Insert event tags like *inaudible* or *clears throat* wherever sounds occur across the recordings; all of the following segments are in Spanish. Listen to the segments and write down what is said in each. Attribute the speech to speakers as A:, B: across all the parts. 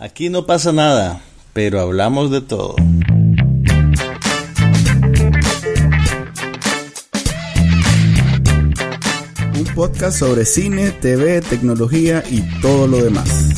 A: Aquí no pasa nada, pero hablamos de todo.
B: Un podcast sobre cine, TV, tecnología y todo lo demás.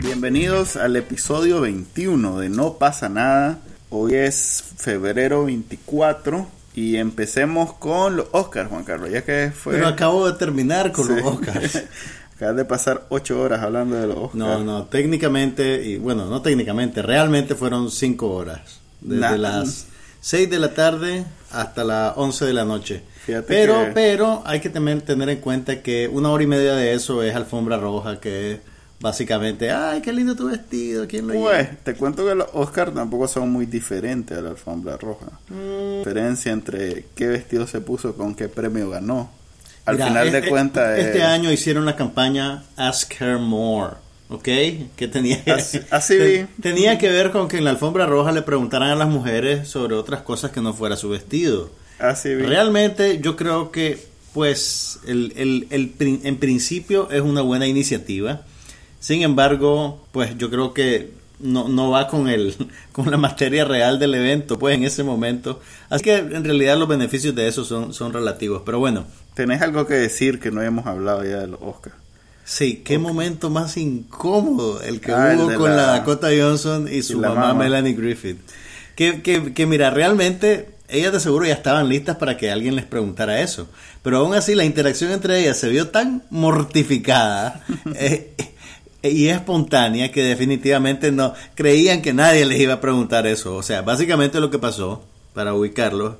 B: Bienvenidos al episodio 21 de No pasa nada. Hoy es febrero 24 y empecemos con los Oscars, Juan Carlos, ya que fue...
A: Pero acabo de terminar con los Oscars. *laughs*
B: Acabas de pasar ocho horas hablando de los Oscars.
A: No, no, técnicamente, y bueno, no técnicamente, realmente fueron cinco horas. Desde
B: Nah.
A: las 6 de la tarde hasta las 11 de la noche.
B: Fíjate
A: Pero,
B: que-
A: pero hay que tener, tener en cuenta que una hora y media de eso es alfombra roja, que es básicamente, ay, qué lindo tu vestido, ¿quién lo lleva?
B: Pues, te cuento que los Oscars tampoco son muy diferentes a la alfombra roja.
A: Mm.
B: Diferencia entre qué vestido se puso con qué premio ganó. Al
A: Mira,
B: final de
A: este-
B: cuentas...
A: Este
B: eh,
A: año hicieron la campaña Ask Her More, ¿ok? Que tenía,
B: Así- así
A: te-
B: vi.
A: tenía que ver con que en la alfombra roja le preguntaran a las mujeres sobre otras cosas que no fuera su vestido.
B: Así.
A: Realmente yo creo que, pues, el, el- el en principio es una buena iniciativa. Sin embargo, pues yo creo que no, no va con el *laughs* con la materia real del evento, pues en ese momento. Así que en realidad los beneficios de eso son, son relativos. Pero bueno,
B: Tenés algo que decir que no hemos hablado ya de los Oscars.
A: sí, qué momento más incómodo el que
B: Ah,
A: hubo con la,
B: la-
A: Dakota Johnson y su mamá. Melanie Griffith. Que, que, que mira, realmente ellas de seguro ya estaban listas para que alguien les preguntara eso. Pero aún así la interacción entre ellas se vio tan mortificada *laughs* eh, y espontánea que definitivamente no creían que nadie les iba a preguntar eso. O sea, básicamente lo que pasó, para ubicarlo,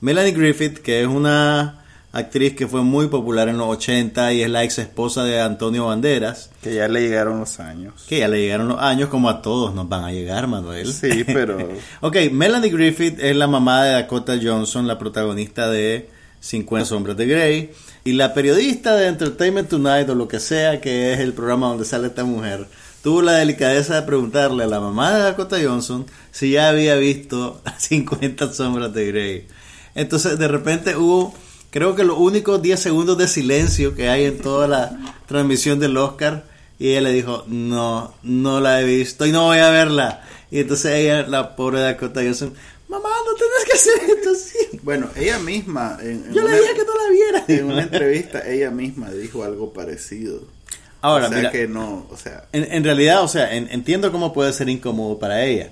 A: Melanie Griffith, que es una actriz que fue muy popular en los 80 y es la ex esposa de Antonio Banderas,
B: Que ya le llegaron los años.
A: que ya le llegaron los años como a todos nos van a llegar, Manuel.
B: Sí, pero... *laughs*
A: Ok, Melanie Griffith es la mamá de Dakota Johnson, la protagonista de 50 Sombras de Grey, y la periodista de Entertainment Tonight o lo que sea que es el programa donde sale esta mujer, tuvo la delicadeza de preguntarle a la mamá de Dakota Johnson si ya había visto *laughs* 50 Sombras de Grey. Entonces de repente hubo, creo que los únicos 10 segundos de silencio que hay en toda la transmisión del Oscar, y ella le dijo, no, no la he visto y no voy a verla. Y entonces ella, la pobre Dakota Johnson, mamá, no tenés que hacer esto así.
B: Bueno, ella misma... En, en
A: Yo le
B: una-
A: dije que no la viera.
B: En una entrevista, ella misma dijo algo parecido.
A: Ahora,
B: o sea
A: mira,
B: que no... O sea...
A: en, en realidad, o sea, en- entiendo cómo puede ser incómodo para ella,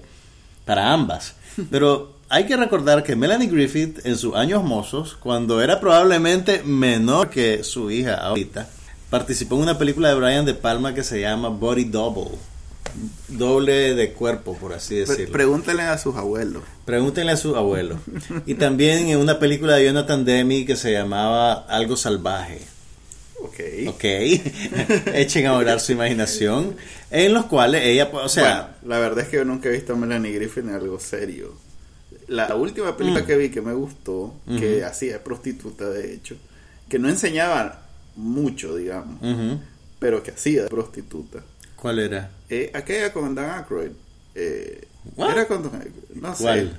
A: para ambas, *laughs* pero hay que recordar que Melanie Griffith en sus años mozos, cuando era probablemente menor que su hija ahorita, participó en una película de Brian De Palma que se llama Body Double, doble de cuerpo, por así decirlo.
B: pregúntenle a sus abuelos.
A: Pregúntenle a su abuelo. *laughs* Y también en una película de Jonathan Demi que se llamaba Algo Salvaje.
B: Ok.
A: Ok, *laughs* echen a volar su imaginación. En los cuales ella, o sea,
B: Bueno, la verdad es que yo nunca he visto a Melanie Griffith en algo serio. La, la última película
A: Mm.
B: que vi que me gustó, que hacía prostituta de hecho, que no enseñaba mucho, digamos, pero que hacía de prostituta.
A: ¿Cuál era?
B: Eh, aquella con Dan Aykroyd. Eh, era Aykroyd, no
A: ¿Cuál?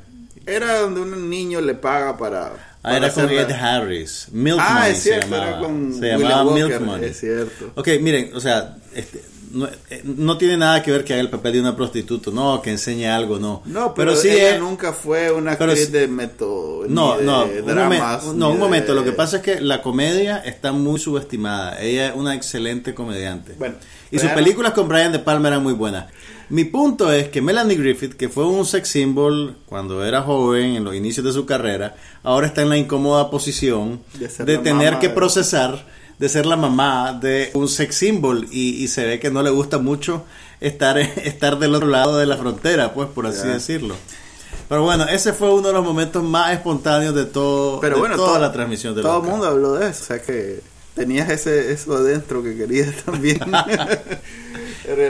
B: sé. Era donde un niño le paga para...
A: Ah,
B: para
A: era con Ed
B: la-
A: Harris. Milk
B: Ah,
A: Money
B: es cierto,
A: se llamaba.
B: era con
A: se llamaba
B: Walker,
A: Milk Money.
B: es cierto.
A: Ok, miren, o sea, este, no, eh, no tiene nada que ver que haga el papel de una prostituta, no, que enseñe algo, no.
B: No, pero,
A: sí
B: ella
A: es-
B: nunca fue una
A: pero
B: actriz de método.
A: No,
B: ni de
A: no, un, momen-
B: dramas,
A: no,
B: ni
A: un
B: de-
A: momento. Lo que pasa es que la comedia está muy subestimada. Ella es una excelente comediante.
B: Bueno,
A: y sus películas con Brian De Palma eran muy buenas. Mi punto es que Melanie Griffith, que fue un sex symbol cuando era joven, en los inicios de su carrera, ahora está en la incómoda posición
B: De
A: tener
B: mamá
A: que procesar de ser la mamá de un sex symbol y, y se ve que no le gusta mucho estar, *laughs* estar del otro lado de la frontera, pues por así decirlo. Pero bueno, ese fue uno de los momentos más espontáneos de todo
B: Pero
A: de
B: bueno,
A: toda
B: todo-
A: la transmisión de
B: Todo el mundo habló de eso, o sea que tenías ese eso adentro que querías *laughs* también. *laughs*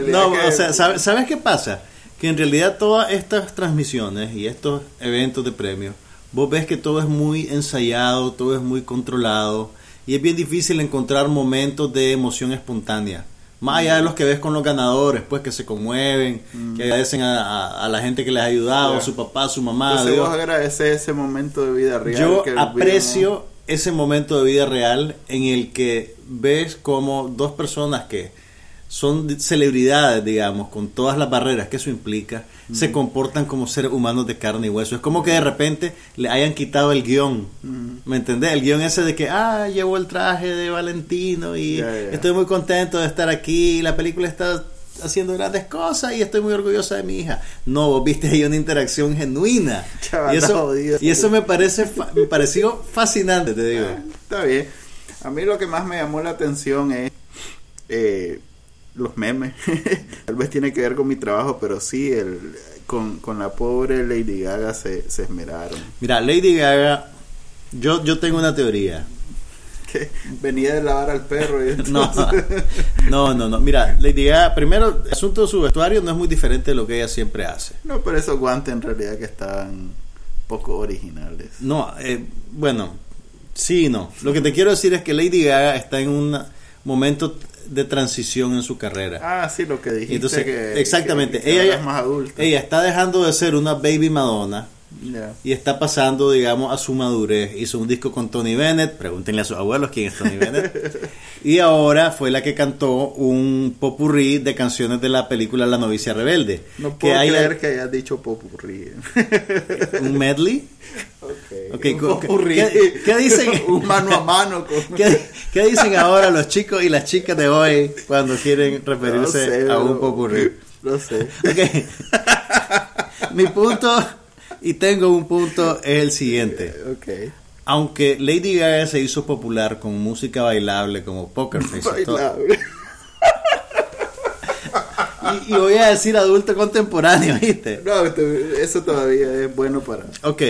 A: No,
B: que-
A: o sea, ¿sabes, ¿sabes qué pasa? Que en realidad todas estas transmisiones y estos eventos de premios, vos ves que todo es muy ensayado, todo es muy controlado y es bien difícil encontrar momentos de emoción espontánea. Más allá de los que ves con los ganadores, pues que se conmueven, que agradecen a, a- a la gente que les ha ayudado, su papá, su mamá,
B: Entonces
A: Dios.
B: vos agradeces ese momento de vida real.
A: Yo
B: que
A: aprecio ese momento de vida real en el que ves como dos personas que son celebridades, digamos, con todas las barreras que eso implica, se comportan como seres humanos de carne y hueso. Es como que de repente le hayan quitado el guion, ¿me entendés? El guion ese de que, ah, llevo el traje de Valentino y estoy muy contento de estar aquí, y la película está haciendo grandes cosas y estoy muy orgullosa de mi hija. No, vos viste ahí una interacción genuina.
B: Chaval,
A: y, eso, y eso me parece me pareció fascinante, te digo.
B: Ah, Está bien. A mí lo que más me llamó la atención es eh, los memes. *laughs* Tal vez tiene que ver con mi trabajo, pero sí, el, con, con la pobre Lady Gaga se, se esmeraron.
A: Mira, Lady Gaga, yo, yo tengo una teoría.
B: Que *laughs* venía de lavar al perro y *laughs*
A: No,
B: entonces...
A: no, no, no. Mira, Lady Gaga, primero, el asunto de su vestuario no es muy diferente de lo que ella siempre hace.
B: No, pero esos guantes en realidad que estaban poco originales.
A: No, eh, bueno, sí y no. Lo que te quiero decir es que Lady Gaga está en un momento de transición en su carrera.
B: Ah, sí, lo que dijiste.
A: Entonces,
B: que,
A: exactamente,
B: que- que
A: ella,
B: más adulta.
A: ella está dejando de ser una baby Madonna
B: Ya.
A: y está pasando, digamos, a su madurez. Hizo un disco con Tony Bennett, pregúntenle a sus abuelos quién es Tony Bennett. *laughs* y ahora fue la que cantó un popurrí de canciones de la película La novicia rebelde.
B: No
A: que
B: puedo
A: hay
B: creer que hayas dicho popurrí.
A: un medley.
B: Ok,
A: Ok,
B: un popurrí.
A: ¿qué- qué dicen? *laughs*
B: un mano a mano con... *laughs*
A: ¿Qué, qué dicen ahora los chicos y las chicas de hoy cuando quieren referirse
B: No sé,
A: a un popurrí?
B: No sé.
A: Ok. Mi punto, y tengo un punto, es el siguiente.
B: Ok.
A: Aunque Lady Gaga se hizo popular con música bailable como Poker Face,
B: Bailable.
A: y, y voy a decir adulto contemporáneo, *laughs* ¿viste?
B: No, este- eso todavía es bueno para...
A: Ok,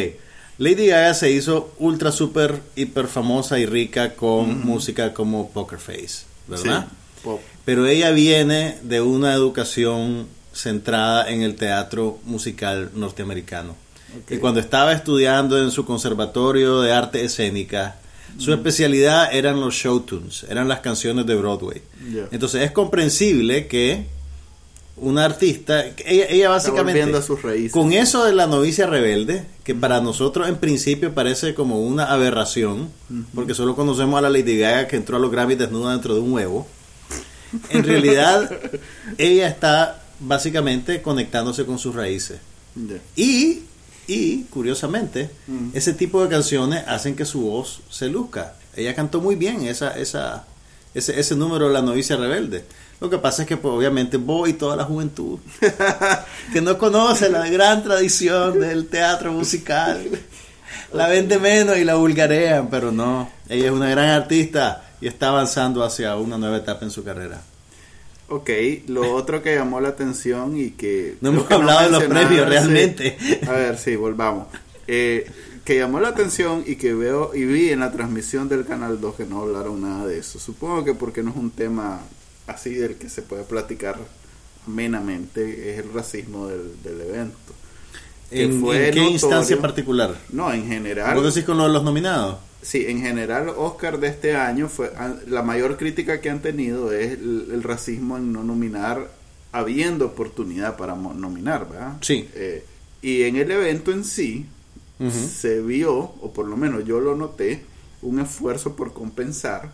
A: Lady Gaga se hizo ultra, super, hiper famosa y rica con música como Poker Face, ¿verdad?
B: Sí, pop.
A: Pero ella viene de una educación centrada en el teatro musical norteamericano.
B: Ok.
A: Y cuando estaba estudiando en su conservatorio de arte escénica, su especialidad eran los show tunes, eran las canciones de Broadway. Entonces es comprensible que una artista, ella, ella básicamente,
B: a sus raíces.
A: con eso de la novicia rebelde, que para nosotros en principio parece como una aberración, porque solo conocemos a la Lady Gaga que entró a los Grammys desnuda dentro de un huevo, en realidad *laughs* ella está básicamente conectándose con sus raíces. Y, y curiosamente,
B: Mm.
A: ese tipo de canciones hacen que su voz se luzca. Ella cantó muy bien esa, esa, ese, ese número de la novicia rebelde. Lo que pasa es que pues, obviamente vos y toda la juventud *laughs* que no conoce la gran tradición del teatro musical la vende menos y la vulgarean, pero no, ella es una gran artista y está avanzando hacia una nueva etapa en su carrera.
B: Ok, lo otro que llamó la atención y que...
A: No hemos
B: que
A: hablado de los premios,
B: sí.
A: realmente.
B: A ver, sí, volvamos. Eh, que llamó la atención y que veo y vi en la transmisión del Canal 2 que no hablaron nada de eso. Supongo que porque no es un tema así del que se puede platicar amenamente, es el racismo del, del evento.
A: ¿En, qué
B: notorio-
A: instancia particular?
B: No, en general...
A: ¿Vos decís con lo de los nominados?
B: Sí, en general Oscar de este año fue a- la mayor crítica que han tenido es el, el racismo en no nominar habiendo oportunidad para nominar, ¿verdad?
A: Sí.
B: Eh, y en el evento en sí se vio, o por lo menos yo lo noté, un esfuerzo por compensar,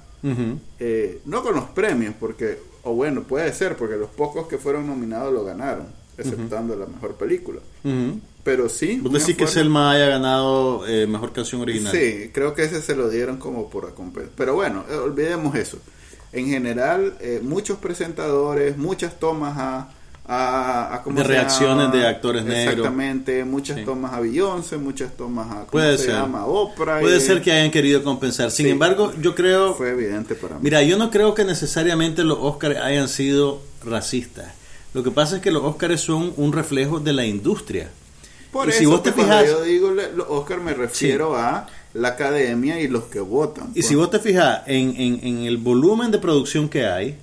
B: eh, no con los premios, porque, o bueno, puede ser, porque los pocos que fueron nominados lo ganaron, exceptando la mejor película. Pero sí.
A: ¿Vos decís que Selma haya ganado eh, mejor canción original?
B: Sí, creo que ese se lo dieron como por recompensa. Pero bueno, eh, olvidemos eso. En general, eh, muchos presentadores, muchas tomas a... a, a- ¿cómo
A: De
B: se
A: reacciones
B: llama?
A: de actores negros.
B: Exactamente, muchas
A: Sí.
B: tomas a Beyoncé, muchas tomas a... ¿Cómo
A: Puede
B: se
A: ser.
B: llama? Oprah.
A: Puede
B: y-
A: ser que hayan querido compensar. Sin
B: Sí.
A: embargo, yo creo...
B: Fue evidente para mí.
A: Mira, yo no creo que necesariamente los Oscars hayan sido racistas. Lo que pasa es que los Oscars son un reflejo de la industria.
B: Por
A: y
B: eso
A: si vos te fijas-
B: yo digo Oscar me refiero a la academia y los que votan.
A: Y
B: pues.
A: si vos te fijas en, en- en el volumen de producción que hay,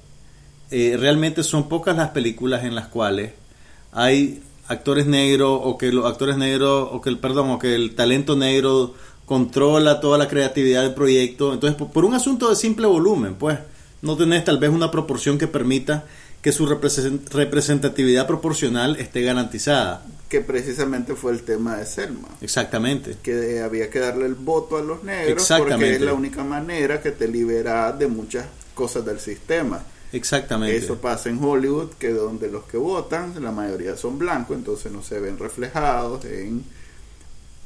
A: eh, realmente son pocas las películas en las cuales hay actores negros o que los actores negros o que el perdón o que el talento negro controla toda la creatividad del proyecto. Entonces, por, por un asunto de simple volumen, pues no tenés tal vez una proporción que permita que su represent- representatividad proporcional esté garantizada.
B: Que precisamente fue el tema de Selma.
A: Exactamente.
B: Que había que darle el voto a los negros porque es la única manera que te libera de muchas cosas del sistema.
A: Exactamente.
B: Eso pasa en Hollywood, que donde los que votan, la mayoría son blancos, entonces no se ven reflejados en...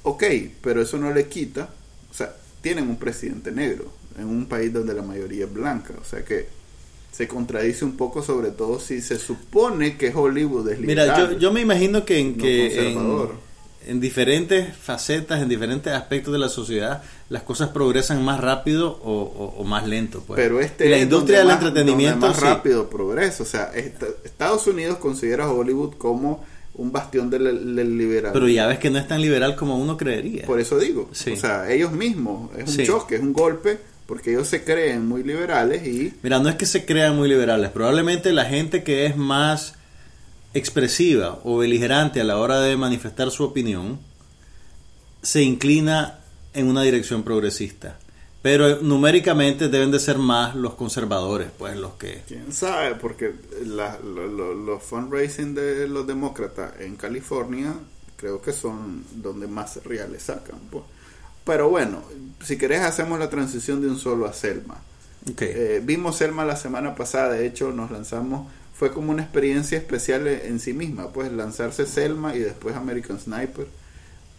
B: Ok, pero eso no le quita, o sea, tienen un presidente negro en un país donde la mayoría es blanca, o sea que se contradice un poco, sobre todo si se supone que Hollywood es
A: Mira,
B: liberal,
A: yo, yo me imagino que, en,
B: no
A: que en, en diferentes facetas, en diferentes aspectos de la sociedad, las cosas progresan más rápido o, o- o más lento. Pues.
B: Pero este
A: Y la
B: es
A: industria del entretenimiento
B: más
A: sí.
B: rápido progresa. O sea, est- Estados Unidos considera a Hollywood como un bastión del, del liberalismo.
A: Pero ya ves que no es tan liberal como uno creería.
B: Por eso digo,
A: Sí.
B: o sea, ellos mismos, es un
A: Sí.
B: choque, es un golpe, porque ellos se creen muy liberales y
A: Mira, no es que se crean muy liberales, probablemente la gente que es más expresiva o beligerante a la hora de manifestar su opinión se inclina en una dirección progresista. Pero numéricamente deben de ser más los conservadores, pues los que...
B: quién sabe, porque la- lo- lo- los fundraising de los demócratas en California creo que son donde más reales sacan. pues. Pero bueno, si querés hacemos la transición de un solo a Selma. Eh, vimos Selma la semana pasada, de hecho nos lanzamos, fue como una experiencia especial en en sí misma, pues lanzarse Selma y después American Sniper,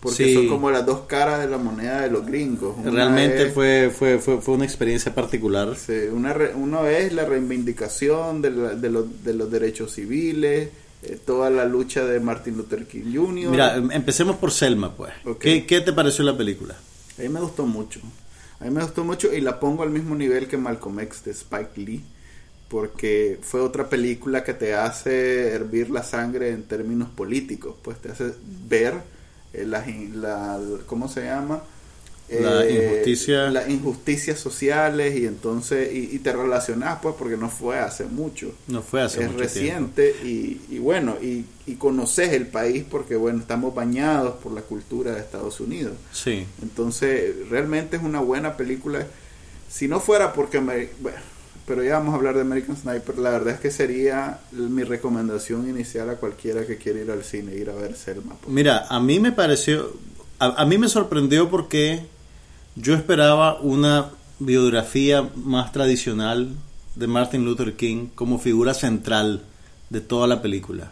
B: porque
A: Sí.
B: son como las dos caras de la moneda de los gringos. Una
A: Realmente
B: es-
A: fue, fue, fue, fue una experiencia particular.
B: sí, una re- uno es la reivindicación de, la- de, los, de los derechos civiles, eh, toda la lucha de Martin Luther King Jr.
A: Mira, em- empecemos por Selma, pues. ¿Qué, ¿Qué te pareció la película?
B: A mí me gustó mucho. A mí me gustó mucho y la pongo al mismo nivel que Malcolm X de Spike Lee. Porque fue otra película que te hace hervir la sangre en términos políticos. Pues te hace ver eh, la, ¿cómo se llama?
A: La
B: Eh,
A: injusticia.
B: Las injusticias sociales y entonces, y, y te relacionas pues porque no fue hace mucho
A: No fue hace
B: es
A: mucho
B: reciente y, y bueno, y, y conoces el país porque bueno, estamos bañados por la cultura de Estados Unidos.
A: Sí.
B: Entonces, realmente es una buena película. Si no fuera porque me... Bueno, pero ya vamos a hablar de American Sniper. La verdad es que sería mi recomendación inicial a cualquiera que quiera ir al cine, ir a ver Selma. pues.
A: Mira, a mí me pareció, a, a mí me sorprendió porque yo esperaba una biografía más tradicional de Martin Luther King como figura central de toda la película.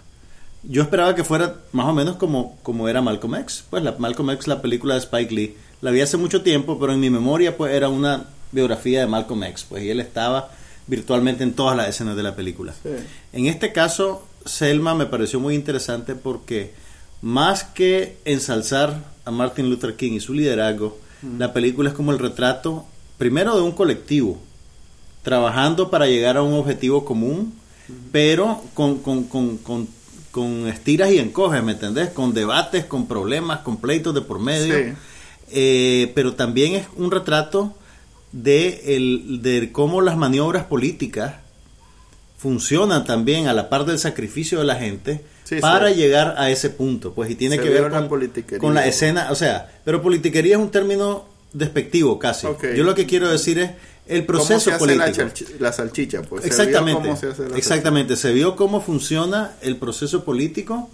A: Yo esperaba que fuera más o menos como, como era Malcolm X. Pues la, Malcolm X, la película de Spike Lee, la vi hace mucho tiempo, pero en mi memoria pues era una biografía de Malcolm X. Pues y él estaba virtualmente en todas las escenas de la película.
B: Sí.
A: En este caso, Selma me pareció muy interesante porque más que ensalzar a Martin Luther King y su liderazgo, la película es como el retrato, primero de un colectivo, trabajando para llegar a un objetivo común, pero con, con, con, con, con estiras y encoges, ¿me entendés? Con debates, con problemas, con pleitos de por medio.
B: Sí.
A: Eh, pero también es un retrato de, el, de cómo las maniobras políticas funcionan también a la par del sacrificio de la gente
B: Sí,
A: para
B: sí.
A: llegar a ese punto. Pues y tiene
B: Se
A: que ver con, la escena, o sea, pero politiquería es un término despectivo casi. Yo lo que quiero decir es el proceso
B: ¿Cómo se hace
A: político.
B: la, salchicha? Pues, se vio
A: Exactamente.
B: cómo se hace la
A: Exactamente. Se vio cómo funciona el proceso político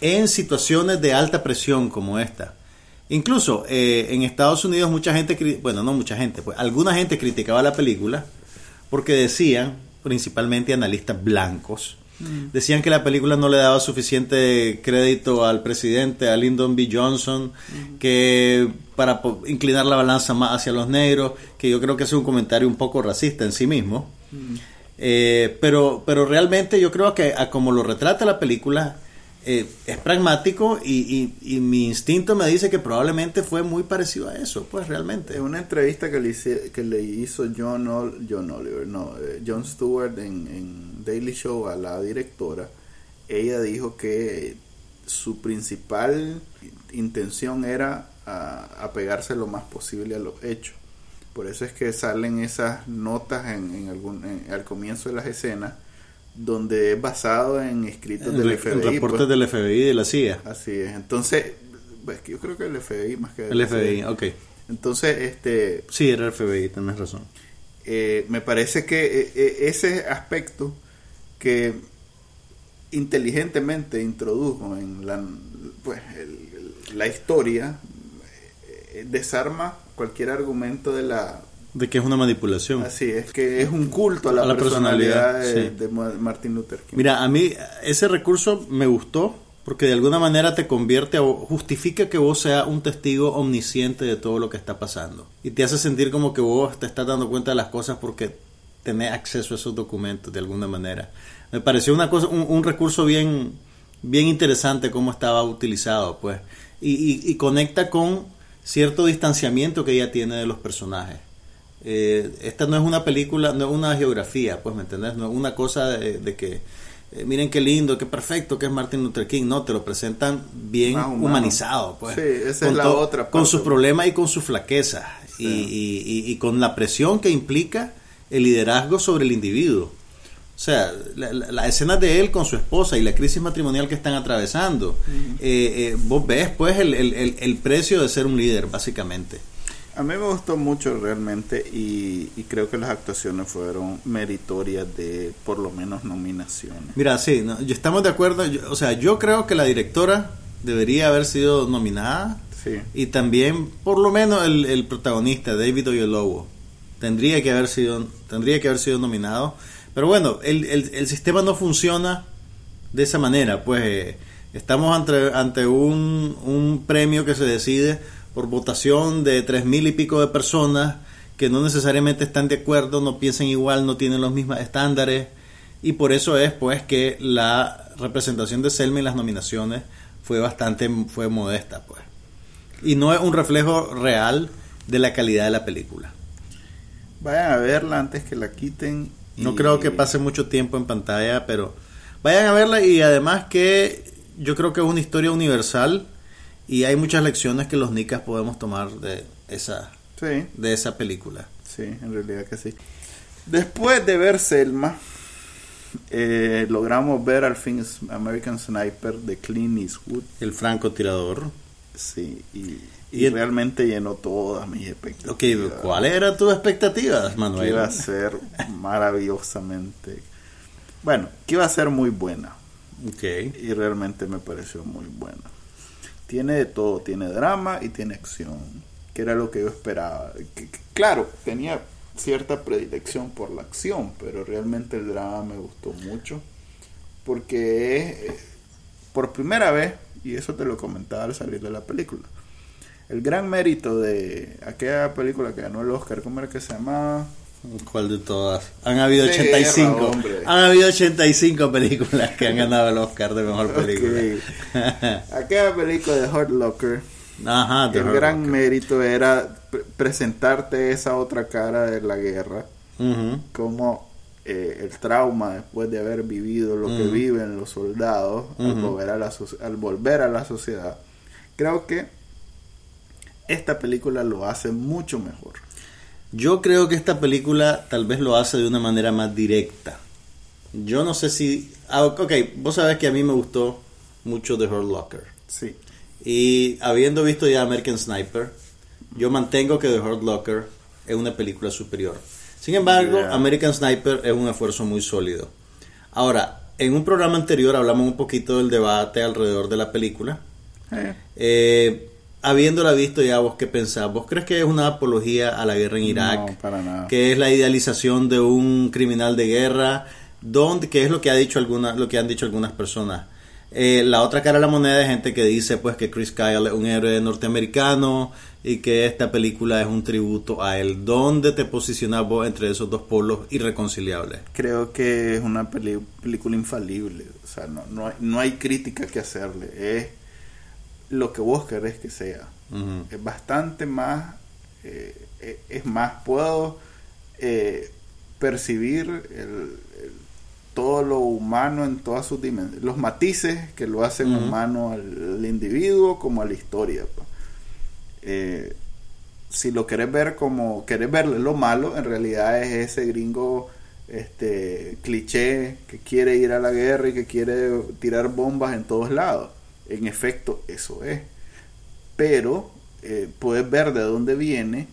A: en situaciones de alta presión como esta. Incluso eh, en Estados Unidos mucha gente, bueno, no mucha gente, pues alguna gente criticaba la película porque decían, principalmente analistas blancos, decían que la película no le daba suficiente crédito al presidente, a Lyndon B. Johnson, que para inclinar la balanza más hacia los negros, que yo creo que es un comentario un poco racista en sí mismo. Eh, pero, pero realmente yo creo que a como lo retrata la película eh, es pragmático y, y- mi instinto me dice que probablemente fue muy parecido a eso, pues realmente.
B: En una entrevista que le, hice- que le hizo John, John Oliver, no, eh, John Stewart en, en Daily Show a la directora, ella dijo que su principal intención era apegarse lo más posible a los hechos. Por eso es que salen esas notas en, en algún, en- al comienzo de las escenas donde es basado en escritos
A: En,
B: del
A: re- en
B: FBI.
A: reportes
B: pues.
A: del FBI y de la CIA.
B: Así es. Entonces, pues, yo creo que el FBI más que
A: El FBI, ok.
B: Entonces, este,
A: Sí, era el FBI, tenés razón.
B: eh, me parece que eh, eh, ese aspecto que inteligentemente introdujo en la, pues, el- la historia, desarma cualquier argumento de la...
A: De que es una manipulación.
B: Así es, que es un culto a la,
A: A la
B: personalidad,
A: personalidad,
B: de,
A: sí.
B: de Ma- Martin Luther King.
A: Mira, a mí ese recurso me gustó porque de alguna manera te convierte o justifica que vos seas un testigo omnisciente de todo lo que está pasando. Y te hace sentir como que vos te estás dando cuenta de las cosas porque tenés acceso a esos documentos de alguna manera. Me pareció una cosa, un, un recurso bien, bien interesante cómo estaba utilizado, pues. Y, y- y conecta con cierto distanciamiento que ella tiene de los personajes. Eh, esta no es una película, no es una geografía, pues, ¿me entendés? No es una cosa de, de que, eh, miren qué lindo, qué perfecto que es Martin Luther King, no, te lo presentan bien humanizado, pues.
B: Sí, esa
A: Con
B: es la otra
A: Con sus problemas y con sus flaquezas.
B: Sí.
A: Y, y- y- y con la presión que implica el liderazgo sobre el individuo. O sea, la, la- la escena de él con su esposa y la crisis matrimonial que están atravesando, eh, eh, vos ves pues el, el- el- el precio de ser un líder, básicamente.
B: A mí me gustó mucho realmente y, y creo que las actuaciones fueron meritorias de por lo menos nominaciones.
A: Mira, sí, no, yo- estamos de acuerdo. yo- o sea, yo creo que la directora debería haber sido nominada
B: Sí.
A: y también, por lo menos, el, el protagonista, David Oyelowo, tendría que haber sido, tendría que haber sido nominado. Pero bueno, el, el- el sistema no funciona de esa manera. Pues eh, estamos ante, ante un, un premio que se decide por votación de tres mil y pico de personas que no necesariamente están de acuerdo, no piensan igual, no tienen los mismos estándares. Y por eso es pues que la representación de Selma en las nominaciones fue bastante fue modesta pues. Y no es un reflejo real de la calidad de la película.
B: Vayan a verla antes que la quiten.
A: No creo que pase mucho tiempo en pantalla, pero vayan a verla y además que yo creo que es una historia universal y hay muchas lecciones que los nicas podemos tomar de esa
B: Sí,
A: de esa película.
B: sí, en realidad que sí. Después de ver Selma, eh, logramos ver al fin American Sniper de Clint Eastwood.
A: El francotirador.
B: Sí, y, y
A: Y el-
B: realmente llenó todas mis expectativas.
A: Ok, ¿cuáles eran tus expectativas,
B: que
A: Manuel?
B: iba a ser maravillosamente bueno que iba a ser muy buena
A: Ok.
B: y realmente me pareció muy buena tiene de todo tiene drama y tiene acción que era lo que yo esperaba claro tenía cierta predilección por la acción pero realmente el drama me gustó mucho porque es eh, por primera vez y eso te lo comentaba al salir de la película el gran mérito de aquella película que ganó el Oscar, ¿cómo era que se llamaba?
A: ¿Cuál de todas? Han habido
B: De
A: 85.
B: guerra, hombre.
A: han habido 85 películas que han ganado el Oscar de mejor película.
B: Aquella película de Hurt Locker,
A: Ajá,
B: el
A: Hurt
B: gran
A: Locker.
B: mérito era pre- presentarte esa otra cara de la guerra, como eh, el trauma después de haber vivido lo que viven los soldados al, volver a la, soci- al volver a la sociedad. Creo que esta película lo hace mucho mejor.
A: Yo creo que esta película tal vez lo hace de una manera más directa. Yo no sé si... ah, ok, vos sabés que a mí me gustó mucho The Hurt Locker.
B: Sí.
A: Y habiendo visto ya American Sniper, yo mantengo que The Hurt Locker es una película superior. Sin embargo,
B: Yeah.
A: American Sniper es un esfuerzo muy sólido. Ahora, en un programa anterior hablamos un poquito del debate alrededor de la película.
B: Eh,
A: Eh, habiéndola visto ya, ¿vos qué pensás? ¿Vos crees que es una apología a la guerra en Irak?
B: No, para nada.
A: Que es la idealización de un criminal de guerra, donde, que es lo que ha dicho alguna, lo que han dicho algunas personas. Eh, la otra cara de la moneda es gente que dice pues que Chris Kyle es un héroe norteamericano y que esta película es un tributo a él. ¿Dónde te posicionas vos entre esos dos polos irreconciliables?
B: creo que es una película infalible. O sea, no, no, hay, no hay crítica que hacerle. Es lo que vos querés que sea. Es bastante más. eh, eh, es más, puedo eh, percibir el- el- todo lo humano en todas sus dimensiones. Los matices que lo hacen
A: Ujú.
B: humano al, al individuo como a la historia. pues. Eh, si lo querés ver como querés verle lo malo, en realidad es ese gringo este cliché que quiere ir a la guerra y que quiere tirar bombas en todos lados. En efecto, eso es. Pero eh, puedes ver de dónde viene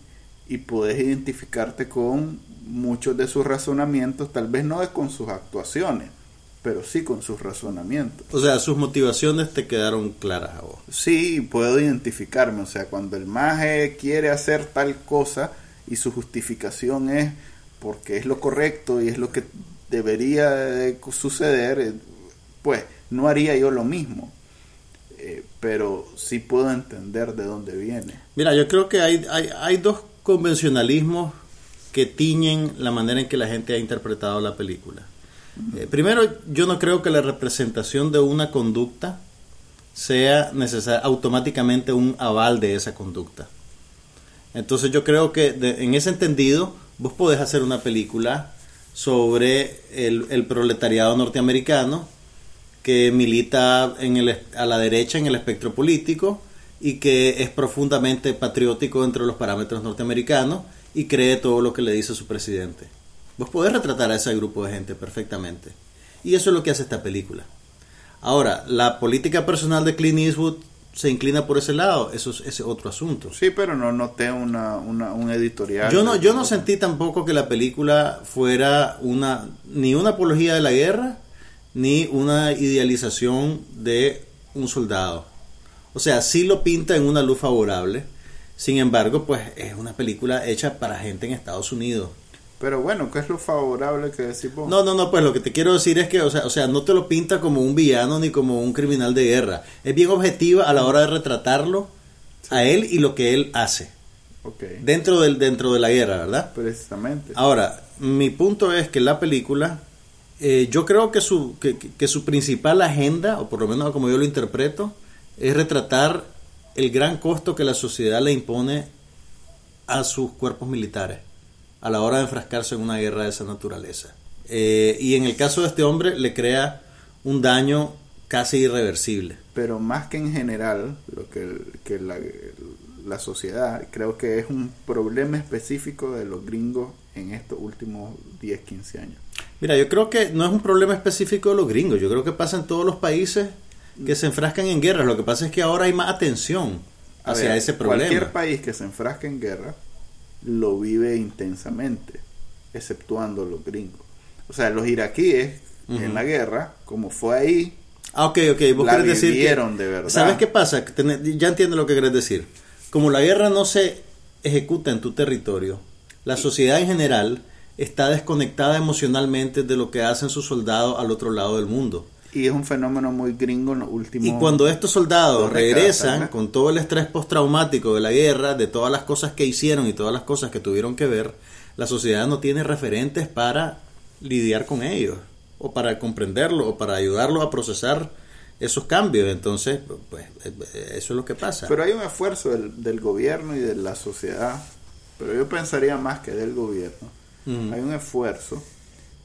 B: y puedes identificarte con muchos de sus razonamientos, tal vez no con sus actuaciones, pero sí con sus razonamientos.
A: O sea, sus motivaciones te quedaron claras a vos.
B: Sí, puedo identificarme, o sea, cuando el maje quiere hacer tal cosa y su justificación es porque es lo correcto y es lo que debería de suceder, eh, pues no haría yo lo mismo. Eh, pero sí puedo entender de dónde viene.
A: Mira, yo creo que hay, hay, hay dos convencionalismos que tiñen la manera en que la gente ha interpretado la película. Eh, primero, yo no creo que la representación de una conducta sea necesaria, automáticamente un aval de esa conducta. Entonces yo creo que en ese entendido vos podés hacer una película sobre el, proletariado norteamericano que milita en el, a la derecha en el espectro político y que es profundamente patriótico dentro de los parámetros norteamericanos y cree todo lo que le dice su presidente. Vos podés retratar a ese grupo de gente perfectamente. Y eso es lo que hace esta película. Ahora, la política personal de Clint Eastwood se inclina por ese lado, eso es ese otro asunto.
B: Sí, pero no noté una, un editorial.
A: Yo no, yo no sentí tampoco que la película fuera una ni una apología de la guerra ni una idealización de un soldado. O sea, sí lo pinta en una luz favorable. Sin embargo, pues es una película hecha para gente en Estados Unidos.
B: Pero bueno, ¿qué es lo favorable que decís vos?
A: No, no, no, pues lo que te quiero decir es que, o sea, o sea, no te lo pinta como un villano ni como un criminal de guerra. Es bien objetiva a la hora de retratarlo a él y lo que él hace.
B: Okay.
A: Dentro, del, dentro de la guerra, ¿verdad?
B: Precisamente.
A: Ahora, mi punto es que la película, eh, yo creo que su, que, su principal agenda, o por lo menos como yo lo interpreto, es retratar el gran costo que la sociedad le impone a sus cuerpos militares a la hora de enfrascarse en una guerra de esa naturaleza. Eh, y en el caso de este hombre le crea un daño casi irreversible.
B: Pero más que en general, lo que, la, sociedad, creo que es un problema específico de los gringos en estos últimos 10, 15 años.
A: Mira, yo creo que no es un problema específico de los gringos, yo creo que pasa en todos los países que se enfrascan en guerras. Lo que pasa es que ahora hay más atención hacia ese problema.
B: Cualquier país que se enfrasque en guerra lo vive intensamente, exceptuando los gringos. O sea, los iraquíes en la guerra, como fue ahí,
A: ah, ok, ok, vos
B: la
A: decir que,
B: de verdad.
A: ¿Sabes qué pasa? Ya entiendo lo que querés decir. Como la guerra no se ejecuta en tu territorio, la sociedad en general está desconectada emocionalmente de lo que hacen sus soldados al otro lado del mundo.
B: Y es un fenómeno muy gringo en los últimos...
A: Y cuando estos soldados regresan con todo el estrés postraumático de la guerra, de todas las cosas que hicieron y todas las cosas que tuvieron que ver, la sociedad no tiene referentes para lidiar con ellos, o para comprenderlo, o para ayudarlos a procesar esos cambios. Entonces, pues eso es lo que pasa.
B: Pero hay un esfuerzo del, del gobierno y de la sociedad, pero yo pensaría más que del gobierno. Hay un esfuerzo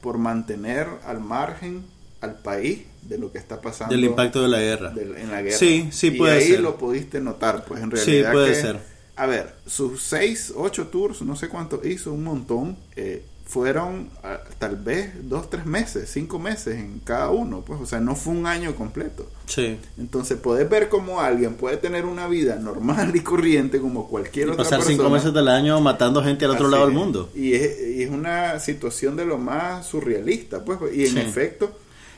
B: por mantener al margen al país de lo que está pasando.
A: Del impacto de la guerra.
B: en la guerra.
A: Sí, sí puede
B: y ahí lo pudiste notar, pues en realidad.
A: Sí, puede ser.
B: A ver, sus seis, ocho tours, no sé cuánto hizo, un montón. Eh, fueron ah, tal vez dos, tres meses, cinco meses en cada uno, pues, o sea, no fue un año completo.
A: Sí.
B: Entonces, puedes ver cómo alguien puede tener una vida normal y corriente como cualquier
A: y
B: otra
A: pasar cinco meses del año matando gente al otro lado del mundo.
B: Y es, y es, una situación de lo más surrealista, pues, y en efecto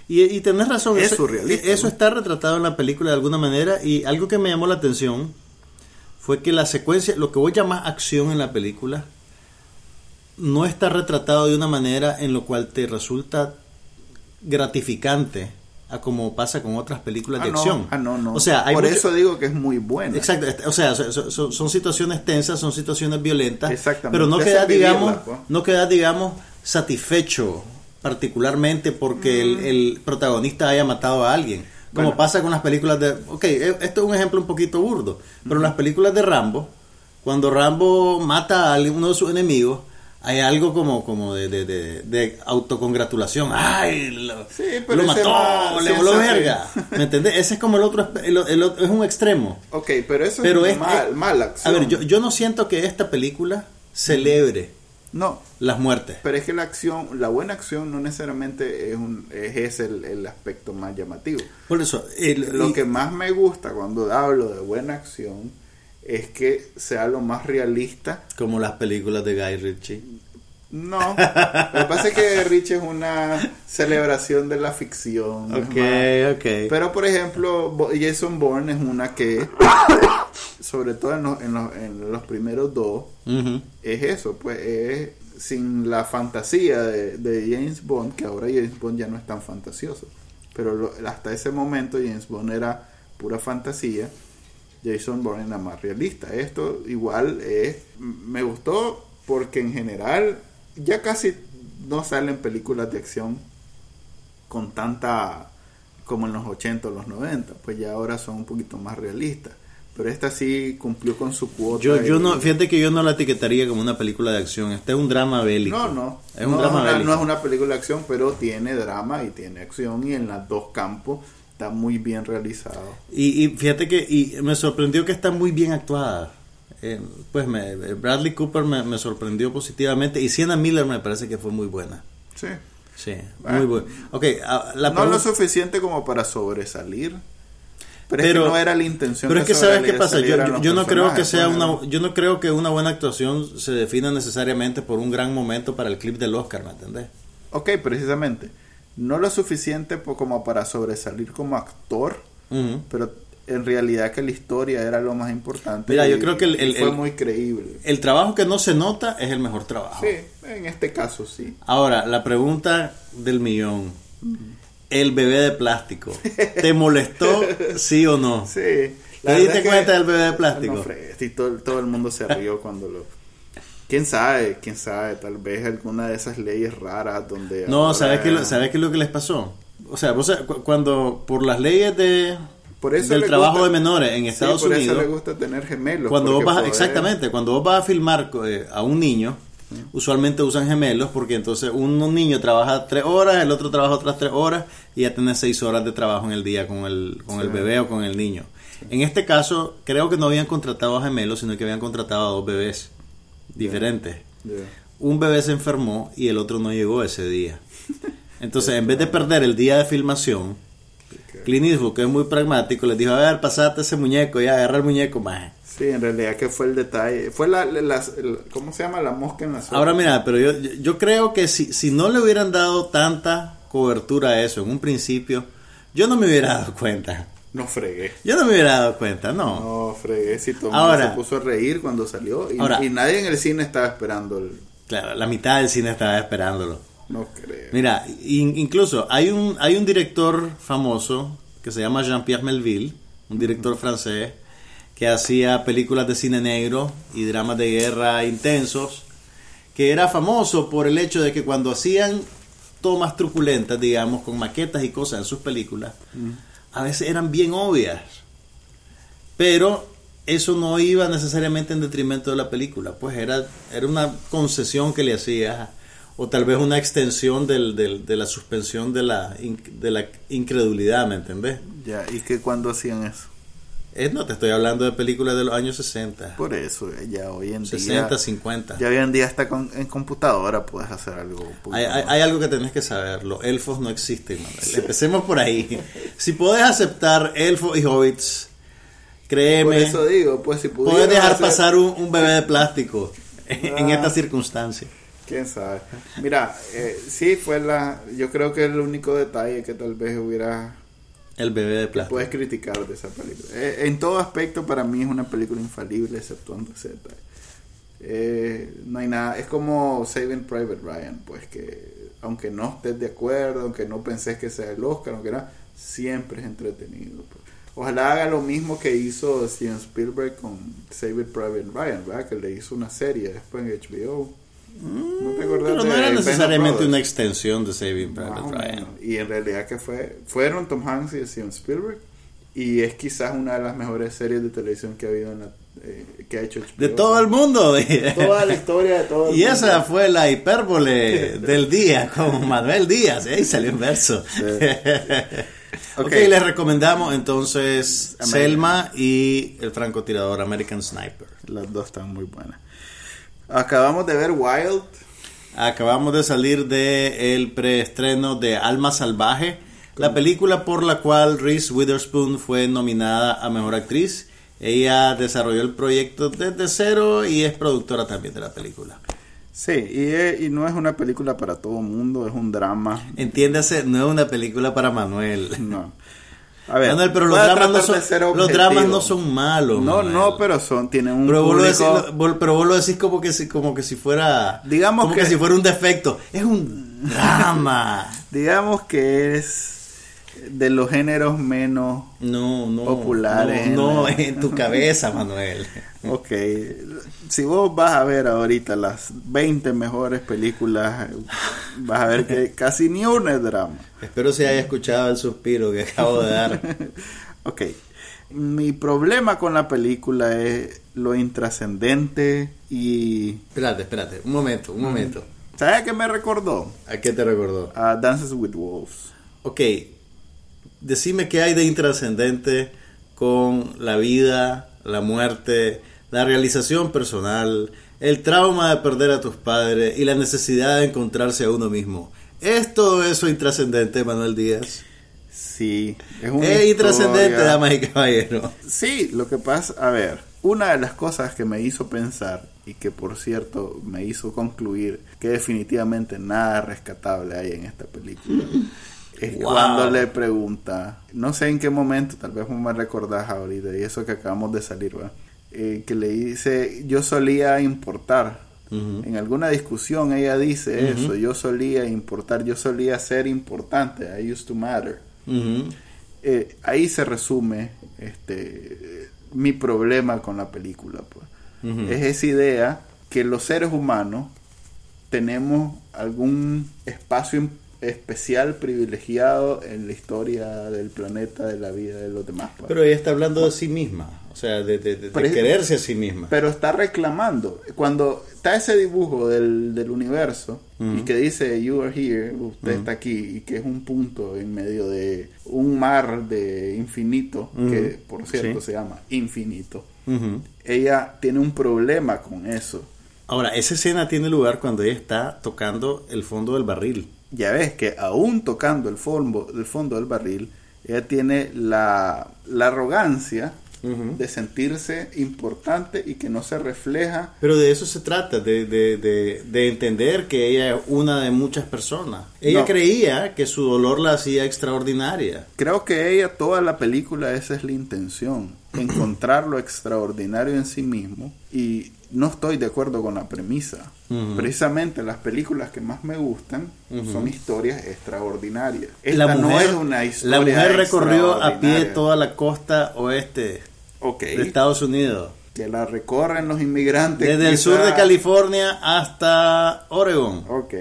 A: y, y tenés razón,
B: es
A: eso,
B: surrealista,
A: eso está retratado en la película de alguna manera y algo que me llamó la atención fue que la secuencia, lo que vos llamás acción en la película, no está retratado de una manera en lo cual te resulta gratificante a como pasa con otras películas
B: ah,
A: de acción.
B: Ah, no, no.
A: O sea,
B: Por eso digo que es muy buena.
A: Exacto, o sea, son, son situaciones tensas, son situaciones violentas,
B: Exactamente.
A: pero no quedas, digamos, no quedas, digamos, satisfecho particularmente porque el, mm. el, protagonista haya matado a alguien. Como pasa con las películas de... Ok, e, esto es un ejemplo un poquito burdo, pero en las películas de Rambo, cuando Rambo mata a uno de sus enemigos, hay algo como, como de, de, de, autocongratulación. ¡Ay! Lo, lo mató, le voló verga. ¿Me entendés? Ese es como el otro, es un extremo.
B: Ok, pero eso es, mal, mala acción.
A: A ver, yo, yo no siento que esta película celebre
B: no.
A: Las muertes.
B: Pero es que la acción, la buena acción no necesariamente es, un, es el, el aspecto más llamativo.
A: Por eso,
B: lo que más me gusta cuando hablo de buena acción es que sea lo más realista.
A: Como las películas de Guy Ritchie.
B: No, lo que pasa es que Rich es una celebración de la ficción.
A: Ok, ok.
B: Pero por ejemplo, Jason Bourne es una que, sobre todo en los, en los, en los primeros dos, es eso, pues es sin la fantasía de, de James Bond, que ahora James Bond ya no es tan fantasioso. Pero lo- hasta ese momento James Bond era pura fantasía. Jason Bourne era más realista. Esto igual es, me gustó porque en general ya casi no salen películas de acción con tanta como en los 80 o los 90, pues ya ahora son un poquito más realistas. Pero esta sí cumplió con su cuota.
A: Yo, yo no, fíjate que yo no la etiquetaría como una película de acción. Este es un drama bélico.
B: No, no.
A: Es un
B: no,
A: drama
B: una,
A: bélico.
B: no es una película de acción, pero tiene drama y tiene acción y en los dos campos está muy bien realizado.
A: Y, y fíjate que y me sorprendió que está muy bien actuada. Eh, pues me, Bradley Cooper me, me sorprendió positivamente y Sienna Miller me parece que fue muy buena.
B: Sí.
A: Sí,
B: Ah.
A: muy buena. Ok, ah, la
B: no lo suficiente como para sobresalir. Pero,
A: Pero-
B: es que no era la intención.
A: Pero es
B: que
A: sabes qué pasa, yo, yo, no creo que sea
B: pues,
A: una, yo no creo que una buena actuación se defina necesariamente por un gran momento para el clip del Oscar, ¿me entendés?
B: Ok, precisamente. No lo suficiente como para sobresalir como actor, pero en realidad que la historia era lo más importante.
A: Mira, yo creo que el-
B: fue
A: el-
B: muy creíble.
A: El trabajo que no se nota es el mejor trabajo.
B: Sí, en este caso sí.
A: Ahora, la pregunta del millón. El bebé de plástico. ¿Te molestó, *laughs* sí o no?
B: Sí.
A: ¿Te diste cuenta del bebé de plástico?
B: No, todo el mundo se rió cuando lo... ¿Quién sabe? ¿Quién sabe? Tal vez alguna de esas leyes raras donde...
A: No,
B: ahora-
A: ¿sabes qué, ¿sabes qué es lo que les pasó? O sea, vos cuando por las leyes de,
B: Por eso
A: del trabajo
B: gusta-
A: de menores en
B: Sí,
A: Estados
B: por
A: Unidos,
B: eso le gusta tener gemelos.
A: cuando vos vas,
B: poder-
A: exactamente, cuando vos vas a filmar eh, a un niño, usualmente usan gemelos porque entonces un, un niño trabaja tres horas, el otro trabaja otras tres horas y ya tenés seis horas de trabajo en el día con el, con el
B: Sí.
A: bebé o con el niño. En este caso, creo que no habían contratado a gemelos, sino que habían contratado a dos bebés diferentes.
B: Ya.
A: Un bebé se enfermó y el otro no llegó ese día. Entonces, en vez de perder el día de filmación, Clint Eastwood, que es muy pragmático, les dijo, a ver, pasate ese muñeco y agarra el muñeco más.
B: Sí, en realidad que fue el detalle. Fue la, la- las- el- ¿Cómo se llama? La mosca en la sopa.
A: Ahora mira, pero yo, yo creo que si, si no le hubieran dado tanta cobertura a eso en un principio, yo no me hubiera dado cuenta.
B: No fregué.
A: Yo no me hubiera dado cuenta, no.
B: No, fregué. Si mundo
A: Ahora-
B: se puso a reír cuando salió. Y,
A: Ahora-
B: y nadie en el cine estaba esperando el...
A: Claro, la mitad del cine estaba esperándolo.
B: No creo.
A: Mira, in- incluso hay un, hay un director famoso que se llama Jean-Pierre Melville, un director francés que hacía películas de cine negro y dramas de guerra intensos, que era famoso por el hecho de que cuando hacían tomas truculentas, digamos, con maquetas y cosas en sus películas, a veces eran bien obvias. Pero eso no iba necesariamente en detrimento de la película, pues era, era una concesión que le hacía, o tal vez una extensión del, de la suspensión de la, de la incredulidad, ¿me entendés?
B: Ya, ¿y que cuando hacían eso?
A: Eh, no, te estoy hablando de películas de los años 60,
B: Por eso, eh, ya hoy en
A: 60,
B: día...
A: 50.
B: Ya hoy en día hasta con, en computadora puedes hacer algo.
A: Hay, hay- hay algo que tenés que saber, los elfos no existen, Manuel. Empecemos por ahí. Si podés aceptar elfos y hobbits, créeme,
B: Por eso digo, pues si pudieras
A: dejar
B: hacer-
A: pasar un, un bebé de plástico en
B: Ah.
A: estas circunstancias.
B: Quién sabe. Mira, eh, sí fue la. Yo creo que el único detalle que tal vez hubiera.
A: El bebé de plástico.
B: Puedes criticar de esa película. Eh, en todo aspecto, para mí es una película infalible, exceptuando ese detalle. Eh, no hay nada. Es como Saving Private Ryan, pues que aunque no estés de acuerdo, aunque no penses que sea el Oscar, aunque nada, siempre es entretenido. pues. Ojalá haga lo mismo que hizo Steven Spielberg con Saving Private Ryan, ¿verdad? Que le hizo una serie después en HBO. ¿No te acordás
A: Pero no
B: de
A: era necesariamente una extensión de Saving Private Ryan.
B: Y en realidad que fue fueron Tom Hanks y Steven Spielberg y es quizás una de las mejores series de televisión que ha habido en la, eh, que ha hecho HBO.
A: De todo el mundo.
B: toda la historia de todo el *laughs*
A: Y
B: mundo.
A: esa fue la hipérbole *laughs* del día con Manuel Díaz. ¿eh? Y salió en verso. *laughs* ok,
B: Ok.
A: les recomendamos entonces
B: American.
A: Selma y el francotirador American Sniper.
B: las dos están muy buenas acabamos de ver Wild
A: Acabamos de salir de el preestreno de Alma Salvaje, la película por la cual Reese Witherspoon fue nominada a Mejor Actriz. Ella desarrolló el proyecto desde cero y es productora también de la película.
B: Sí, y, y no es una película para todo mundo, es un drama.
A: Entiéndase, no es una película para Manuel.
B: No. *laughs* A ver,
A: Manuel, pero los dramas, no son, los dramas no son malos.
B: No,
A: Manuel.
B: no, pero son, tienen un
A: Pero vos, lo decís,
B: público...
A: lo- vos- pero vos lo decís como que si, como que si fuera
B: Digamos
A: como que,
B: que-
A: si fuera un defecto. Es un drama. *laughs*
B: Digamos que es de los géneros menos...
A: No, no.
B: Populares
A: No, en tu cabeza, Manuel. *laughs*
B: Ok, si vos vas a ver ahorita las 20 mejores películas, vas a ver que *laughs* casi ni una es drama.
A: Espero se haya escuchado el suspiro que acabo de dar. *laughs*
B: Ok, mi problema con la película es lo intrascendente y...
A: Espérate, espérate, un momento, un momento.
B: ¿Sabes a qué me recordó?
A: ¿A qué te recordó?
B: A Dances with Wolves.
A: Ok, decime qué hay de intrascendente con la vida, la muerte, la realización personal, el trauma de perder a tus padres y la necesidad de encontrarse a uno mismo. ¿Es todo eso intrascendente, Manuel Díaz?
B: Sí, es una
A: Es intrascendente, damas y caballeros.
B: Sí, lo que pasa, a ver, una de las cosas que me hizo pensar y que por cierto me hizo concluir que definitivamente nada rescatable hay en esta película es
A: Wow.
B: cuando le pregunta, no sé en qué momento, tal vez me recordás ahorita y eso que acabamos de salir, ¿va? Eh, que le dice, yo solía importar.
A: Ujú.
B: En alguna discusión ella dice eso, yo solía importar, yo solía ser importante, I used to matter.
A: Ujú.
B: Eh, ahí se resume este mi problema con la película pues. Es esa idea que los seres humanos tenemos algún espacio im- especial privilegiado en la historia del planeta de la vida de los demás pues.
A: Pero ella está hablando de sí misma, o sea, de, de- de- de
B: Pero es-
A: quererse a sí misma.
B: pero está reclamando cuando está ese dibujo del, del universo y que dice you are here usted está aquí y que es un punto en medio de un mar de infinito que por cierto
A: Sí.
B: se llama infinito ella tiene un problema con eso
A: Ahora, esa escena tiene lugar cuando ella está tocando el fondo del barril.
B: Ya ves que aún tocando el fondo, el fondo del barril ella tiene la, la arrogancia de sentirse importante y que no se refleja
A: Pero de eso se trata, de, de, de, de entender que ella es una de muchas personas. Ella
B: No.
A: creía que su dolor la hacía extraordinaria.
B: Creo que ella, toda la película, esa es la intención, *clears throat* encontrar lo extraordinario en sí mismo y no estoy de acuerdo con la premisa. Precisamente las películas que más me gustan son historias extraordinarias.
A: La
B: Esta no
A: mujer,
B: es una historia
A: la mujer recorrió a pie toda la costa oeste de Estados Unidos.
B: que la recorren los inmigrantes.
A: Desde el sur de California hasta Oregon.
B: Ok,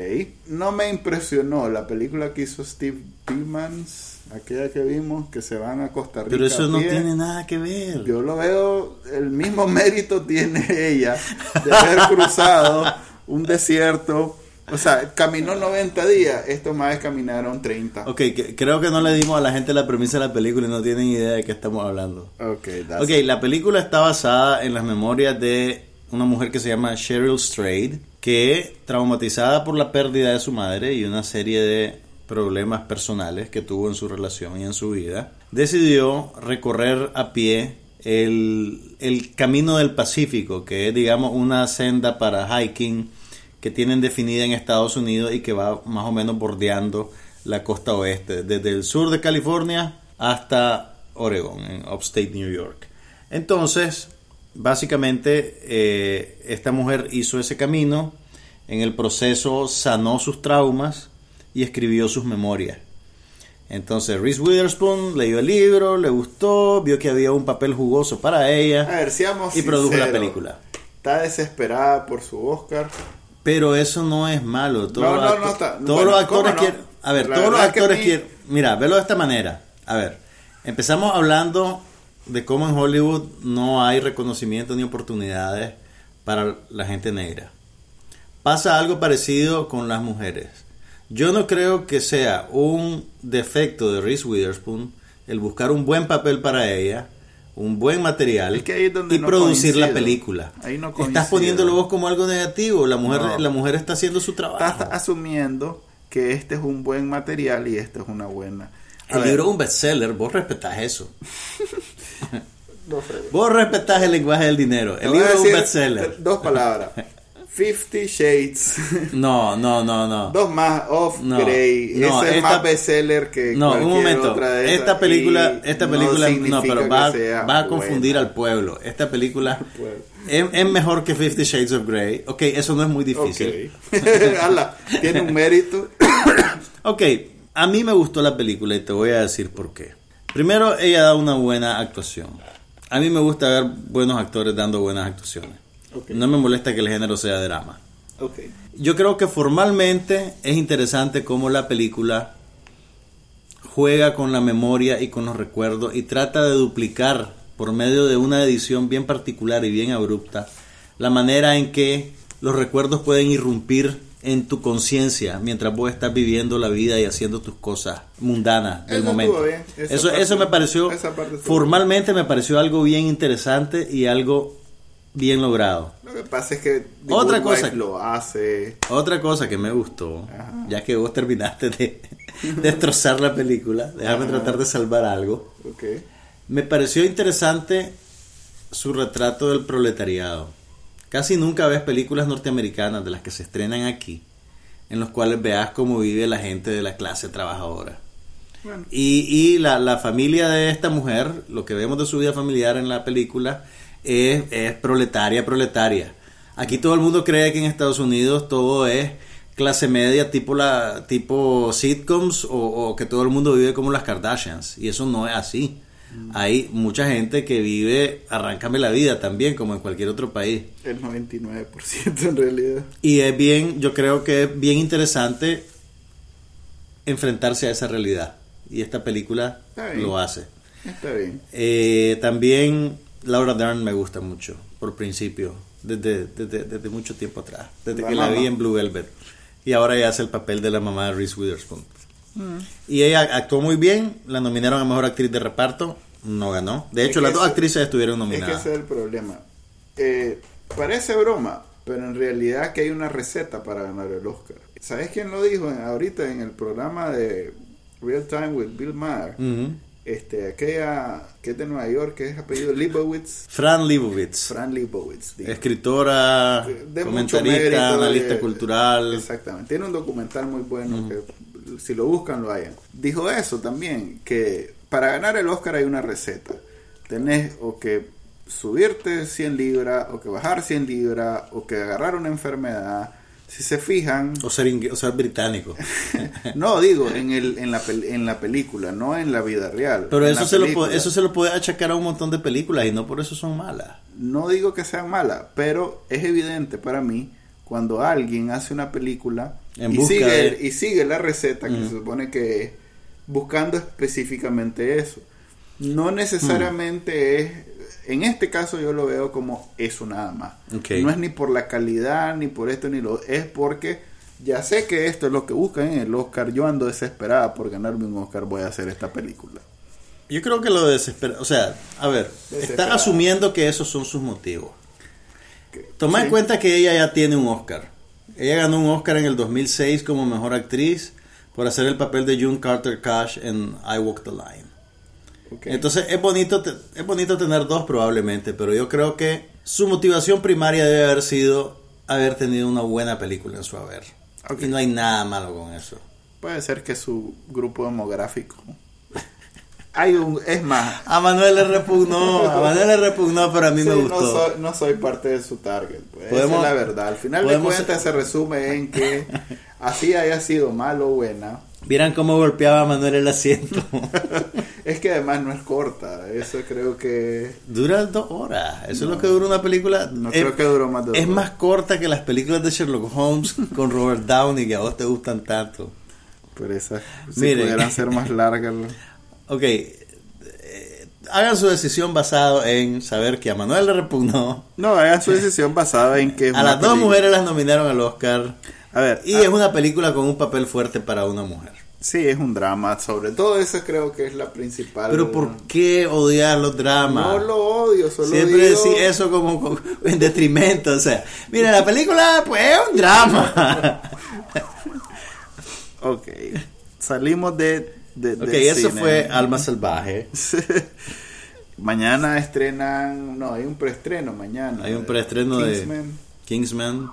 B: no me impresionó la película que hizo Steve Timmons, aquella que vimos, que se van a Costa Rica.
A: Pero eso no tiene nada que ver.
B: Yo lo veo, el mismo mérito tiene ella de haber *laughs* cruzado un desierto. O sea, caminó 90 días, estos más caminaron 30.
A: Ok, que- creo que no le dimos a la gente la premisa de la película y no tienen idea de qué estamos hablando.
B: Ok, that's
A: Ok, la película está basada en las memorias de una mujer que se llama Cheryl Strayed, que traumatizada por la pérdida de su madre y una serie de problemas personales que tuvo en su relación y en su vida, decidió recorrer a pie el, el Camino del Pacífico, que es, digamos, una senda para hiking que tienen definida en Estados Unidos y que va más o menos bordeando la costa oeste, desde el sur de California hasta Oregon, en upstate New York. Entonces, básicamente, eh, esta mujer hizo ese camino, en el proceso sanó sus traumas y escribió sus memorias. Entonces, Reese Witherspoon leyó el libro, le gustó, vio que había un papel jugoso para
B: A
A: ella
B: ver, seamos
A: y produjo la película.
B: Está desesperada por su Oscar.
A: Pero eso no es malo. Todos
B: No, no, no está-
A: todos
B: bueno,
A: los actores quieren. A ver,
B: La
A: todos los actores
B: a mí-
A: quieren. Mira, velo de esta manera. A ver, empezamos hablando de cómo en Hollywood no hay reconocimiento ni oportunidades para la gente negra. Pasa algo parecido con las mujeres. Yo no creo que sea un defecto de Reese Witherspoon el buscar un buen papel para ella, un buen material
B: Es que ahí es donde
A: y
B: no
A: producir la película.
B: Ahí no
A: Estás poniéndolo vos como algo negativo. La mujer,
B: No.
A: la mujer está haciendo su trabajo.
B: Estás asumiendo que este es un buen material y esta es una buena. A
A: El
B: ver,
A: libro es un bestseller, vos respetás eso. *laughs* Vos respetás el lenguaje del dinero. El libro es un bestseller.
B: Dos palabras. *laughs* Fifty Shades. *laughs*
A: No, no, no, no.
B: Dos más, Off
A: No,
B: Grey.
A: no,
B: Ese es
A: esta-
B: más bestseller que
A: No, un momento.
B: otra de
A: Esta película, esta película, no, pero va, a confundir al pueblo. Esta película es, es mejor que Fifty Shades of Grey. Ok, eso no es muy difícil.
B: Ok. *laughs* Ala, tiene un mérito. *coughs*
A: Ok, a mí me gustó la película y te voy a decir por qué. Primero, ella da una buena actuación. A mí me gusta ver buenos actores dando buenas actuaciones.
B: Ok.
A: No me molesta que el género sea drama. Yo creo que formalmente es interesante cómo la película juega con la memoria y con los recuerdos y trata de duplicar por medio de una edición bien particular y bien abrupta la manera en que los recuerdos pueden irrumpir en tu conciencia mientras vos estás viviendo la vida y haciendo tus cosas mundanas del
B: Eso
A: momento.
B: bien,
A: Eso,
B: parte-
A: eso me pareció, formalmente me pareció algo bien interesante y algo bien logrado.
B: Lo que pasa es que The
A: Otra
B: Good Wife
A: cosa-
B: lo hace.
A: Otra cosa que me gustó,
B: Ajá.
A: ya que vos terminaste de *laughs* destrozar la película, déjame
B: Ajá.
A: tratar de salvar algo. Me pareció interesante su retrato del proletariado. Casi nunca ves películas norteamericanas de las que se estrenan aquí, en los cuales veas cómo vive la gente de la clase trabajadora.
B: Bueno,
A: Y, y la, la familia de esta mujer, lo que vemos de su vida familiar en la película, es, es proletaria, proletaria. Aquí todo el mundo cree que en Estados Unidos todo es clase media, tipo la tipo sitcoms, o, o que todo el mundo vive como las Kardashians. Y eso no es así. Hay mucha gente que vive, arráncame la vida también, como en cualquier otro país.
B: el 99% en realidad.
A: Y es bien, yo creo que es bien interesante enfrentarse a esa realidad. Y esta película
B: Está bien.
A: lo hace.
B: Está bien.
A: Eh, también Laura Dern me gusta mucho, por principio, desde, desde, desde mucho tiempo atrás, desde
B: La
A: que la vi en Blue Velvet. Y ahora ella hace el papel de la mamá de Reese Witherspoon.
B: Mm.
A: Y ella actuó muy bien, la nominaron a Mejor Actriz de Reparto, no ganó. De hecho,
B: Es
A: las dos
B: ese-
A: actrices estuvieron
B: Es que
A: nominadas.
B: ese es el problema. Eh, parece broma, pero en realidad que hay una receta para ganar el Oscar. ¿Sabes quién lo dijo en- ahorita en el programa de Real Time with Bill Maher? Este, aquella que es de Nueva York, que es apellido Leibowitz.
A: Fran Lebowitz,
B: Fran Leibowitz.
A: escritora,
B: de
A: comentarista, analista
B: de-
A: cultural.
B: Exactamente. Tiene un documental muy bueno que si lo buscan lo hayan. Dijo eso también, que para ganar el Oscar hay una receta. Tenés o que subirte 100 libras, o que bajar 100 libras, o que agarrar una enfermedad. Si se fijan,
A: O ser, o ser británico. *laughs*
B: no digo en, el, en, la, pel- en la película, no en la vida real.
A: Pero eso se, lo
B: película.
A: eso se lo puede achacar a un montón de películas y no por eso son malas.
B: No digo que sean malas, pero es evidente para mí cuando alguien hace una película
A: En
B: y, sigue,
A: de-
B: y sigue la receta que se supone que es, buscando específicamente eso. No necesariamente es, en este caso yo lo veo como eso nada más.
A: Ok.
B: No es ni por la calidad, ni por esto, ni lo... Es porque ya sé que esto es lo que buscan en el Oscar. Yo ando desesperada por ganarme un Oscar, voy a hacer esta película.
A: Yo creo que lo desespera. O sea, a ver, está
B: Desesperada.
A: asumiendo que esos son sus motivos. Toma en cuenta que ella ya tiene un Oscar. Ella ganó un Oscar en el 2006 como mejor actriz por hacer el papel de June Carter Cash en I Walk the Line. Entonces es bonito, es bonito tener dos probablemente, pero yo creo que su motivación primaria debe haber sido haber tenido una buena película en su haber. Y no hay nada malo con eso.
B: Puede ser que su grupo demográfico. *laughs* Hay un, es más,
A: A Manuel le repugnó, a Manuel le repugnó, pero a mí
B: sí,
A: me
B: no,
A: gustó.
B: soy, no soy parte de su target. Pues. Esa
A: Podemos-
B: es la verdad. Al final de cuentas se resume en que *laughs* así haya sido malo o buena.
A: Vieran cómo golpeaba a Manuel el asiento. *laughs*
B: Es que además no es corta. Eso creo que
A: Dura dos horas. Eso es lo que dura una película.
B: no
A: es,
B: creo que duró más de dos
A: es
B: horas.
A: más corta que las películas de Sherlock Holmes con Robert Downey que a vos te gustan tanto.
B: Por esa, si
A: Miren.
B: pudieran ser más largas. *laughs*
A: Ok. eh, hagan su decisión basado en saber que a Manuel le repugnó.
B: No, hagan su *laughs* decisión basada en que
A: A las dos
B: película.
A: mujeres las nominaron al Oscar.
B: A ver,
A: Y
B: ah,
A: es una película con un papel fuerte para una mujer.
B: sí, es un drama. Sobre todo esa creo que es la principal.
A: Pero ¿por qué odiar los dramas?
B: No lo odio, solo
A: Siempre
B: digo...
A: decir eso como, como *laughs* en detrimento, o sea, mira, la película pues es un drama. *laughs*
B: Ok, salimos de... de
A: ok,
B: del
A: eso
B: cine.
A: fue Alma Salvaje.
B: mañana estrenan... No, hay un preestreno mañana.
A: Hay un preestreno de
B: Kingsman.
A: Kingsman.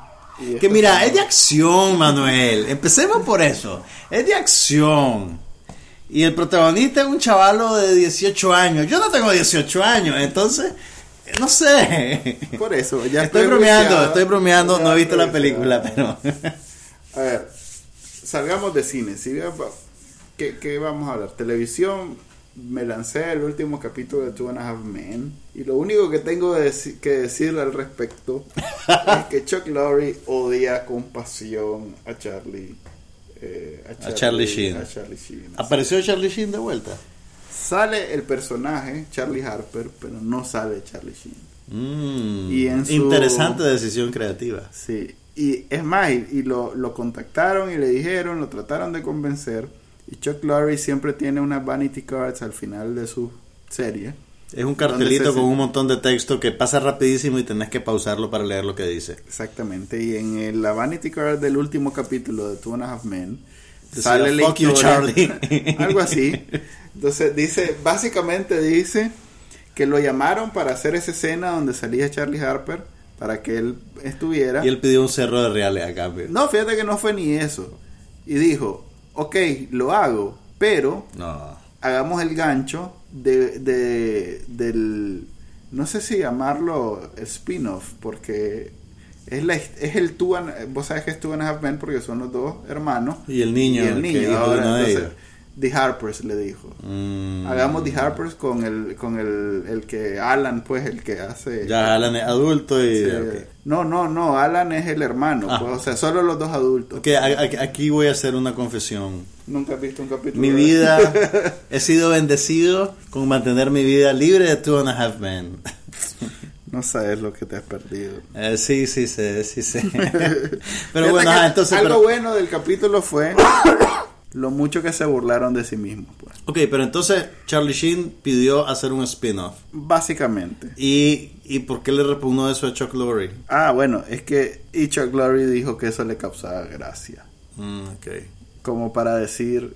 A: Que mira, es de acción, Manuel. Empecemos por eso. Es de acción. Y el protagonista es un chavalo de 18 años. Yo no tengo 18 años, entonces, no sé.
B: Por eso, ya
A: estoy bromeando, estoy bromeando. No he visto la película, pero.
B: A ver, salgamos de cine. ¿qué, qué vamos a hablar? Televisión, me lancé el último capítulo de Two and a Half Men. Y lo único que tengo de que decir al respecto *laughs* es que Chuck Lorre odia con pasión a Charlie. eh,
A: A Charlie Sheen.
B: a Charlie Sheen.
A: ¿Apareció Charlie Sheen de vuelta?
B: Sale el personaje, Charlie Harper, pero no sale Charlie Sheen.
A: Mm,
B: Y en su-
A: Interesante decisión creativa.
B: Sí, y es más, y, y lo, lo contactaron y le dijeron, lo trataron de convencer. Y Chuck Lorre siempre tiene unas vanity cards al final de su serie.
A: Es un
B: ¿Dónde
A: cartelito con un montón de texto que pasa rapidísimo y tenés que pausarlo para leer lo que dice.
B: Exactamente, y en el- la vanity card del último capítulo de Two and a Half Men sale la
A: "Fuck you, Charlie". *laughs*
B: algo así. Entonces dice, básicamente dice que lo llamaron para hacer esa escena donde salía Charlie Harper para que él estuviera.
A: Y él pidió un cerro de reales a cambio.
B: No, fíjate que no fue ni eso. Y dijo, ok, lo hago, pero
A: No.
B: hagamos el gancho de, de- del, no sé si llamarlo spin-off, porque es, la, es el Two and- vos sabes que es Two and a Half Men porque son los dos hermanos.
A: Y el niño,
B: Y el
A: que
B: niño,
A: de
B: ahora, entonces. The Harpers le dijo.
A: Mm.
B: Hagamos The Harpers con el, con el, el que Alan, pues, el que hace...
A: Ya Alan es adulto y...
B: Sí. No, no, no, Alan es el hermano,
A: Ah.
B: pues, o sea, solo los dos adultos.
A: Ok, a- a- aquí voy a hacer una confesión.
B: Nunca has visto un capítulo.
A: Mi vida, *laughs* he sido bendecido con mantener mi vida libre de Two and a Half Men. *laughs*
B: No sabes lo que te has perdido.
A: Eh, sí, sí sé, sí sé. *laughs* Pero bueno,
B: que
A: ajá, entonces...
B: algo
A: pero-
B: bueno del capítulo fue *coughs* lo mucho que se burlaron de sí mismos, pues.
A: ok, pero entonces Charlie Sheen pidió hacer un spin-off.
B: Básicamente.
A: ¿Y, ¿Y por qué le repugnó eso a Chuck Lorre?
B: Ah, bueno, es que y Chuck Lorre dijo que eso le causaba gracia,
A: Mm, ok,
B: como para decir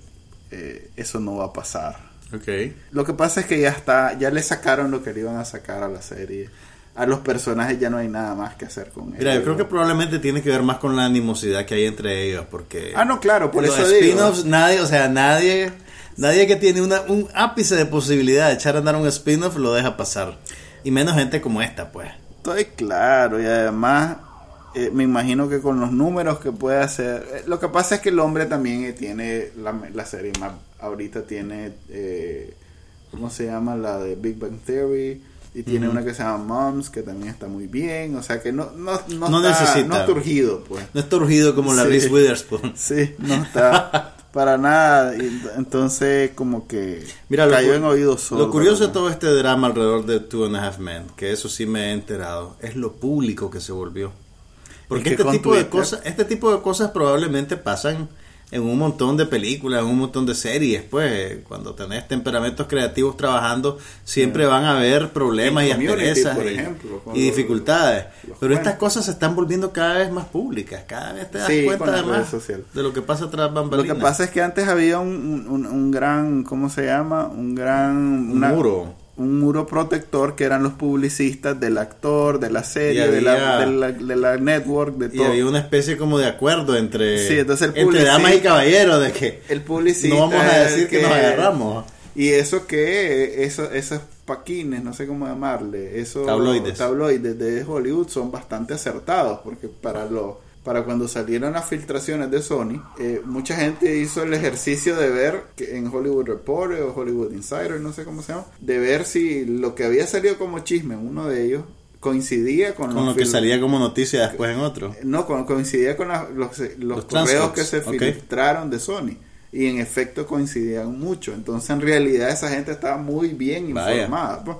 B: eh, eso no va a pasar.
A: ok.
B: Lo que pasa es que ya está, ya le sacaron lo que le iban a sacar a la serie. A los personajes ya no hay nada más que hacer con ellos.
A: Mira, yo creo que probablemente tiene que ver más con la animosidad que hay entre ellos, porque...
B: Ah, no, claro, por
A: los
B: eso digo.
A: spin-offs, nadie, o sea, nadie, nadie que tiene una, un ápice de posibilidad de echar a andar un spin-off lo deja pasar. Y menos gente como esta, pues.
B: Estoy claro y además eh, me imagino que con los números que puede hacer. eh, lo que pasa es que el hombre también tiene la, la serie más. Ahorita tiene. Eh, ¿Cómo se llama? La de Big Bang Theory. Y tiene una que se llama Moms, que también está muy bien. O sea que no, no, no,
A: No
B: está,
A: necesita.
B: no está urgido, pues.
A: No está urgido como la
B: Sí.
A: Reese Witherspoon.
B: Sí, no está *laughs* para nada. Y entonces, como que
A: Mira, lo,
B: cayó
A: cu-
B: en oídos sordos.
A: lo curioso de todo este drama alrededor de Two and a Half Men, que eso sí me he enterado, es lo público que se volvió. Porque
B: Es que
A: este tipo, de cosas, este tipo de cosas probablemente pasan en un montón de películas, en un montón de series. Pues cuando tenés temperamentos creativos trabajando, siempre van a haber problemas y asperezas y, dificultades. Pero estas cosas se están volviendo cada vez más públicas. Cada vez te das
B: Sí,
A: cuenta además de lo que pasa tras
B: Lo
A: bambalinas.
B: que pasa es que antes había un, un, un gran, ¿cómo se llama? Un gran...
A: Un muro.
B: Un muro protector que eran los publicistas del actor, de la serie,
A: Y
B: de, la, de, la, de la network, de
A: Y
B: todo.
A: había una especie como de acuerdo entre,
B: Sí, entonces el
A: entre damas y caballeros de que
B: El publicista...
A: no vamos a decir que, nos agarramos.
B: Y eso que, eso, esos paquines, no sé cómo llamarle, esos
A: Tabloides.
B: tabloides de Hollywood son bastante acertados, porque para lo para cuando salieron las filtraciones de Sony, eh, mucha gente hizo el ejercicio de ver que en Hollywood Reporter o Hollywood Insider, no sé cómo se llama, de ver si lo que había salido como chisme, uno de ellos, coincidía con,
A: lo que salía como noticia después en otro.
B: no, con- coincidía con la- los, los
A: Los
B: correos que se filtraron de Sony. Y en efecto coincidían mucho. Entonces, en realidad, esa gente estaba muy bien informada. pues.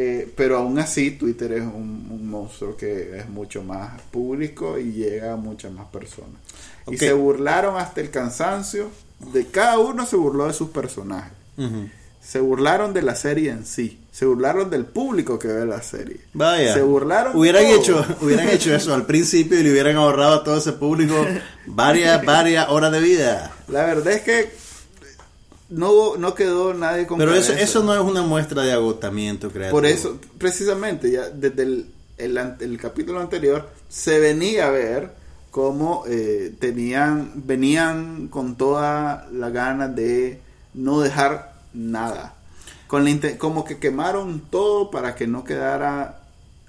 B: Eh, pero aún así, Twitter es un, un monstruo que es mucho más público y llega a muchas más personas. Y se burlaron hasta el cansancio. De cada uno se burló de sus personajes. Se burlaron de la serie en sí. Se burlaron del público que ve la serie.
A: Vaya.
B: Se burlaron.
A: Hubieran
B: todo.
A: hecho, hubieran hecho eso al principio y le hubieran ahorrado a todo ese público varias, varias horas de vida.
B: La verdad es que no no quedó nadie con
A: Pero eso, eso no es una muestra de agotamiento creativo.
B: Por eso, precisamente, ya desde el el, el capítulo anterior, se venía a ver cómo eh, tenían, venían con toda la gana de no dejar nada. Con la como que quemaron todo para que no quedara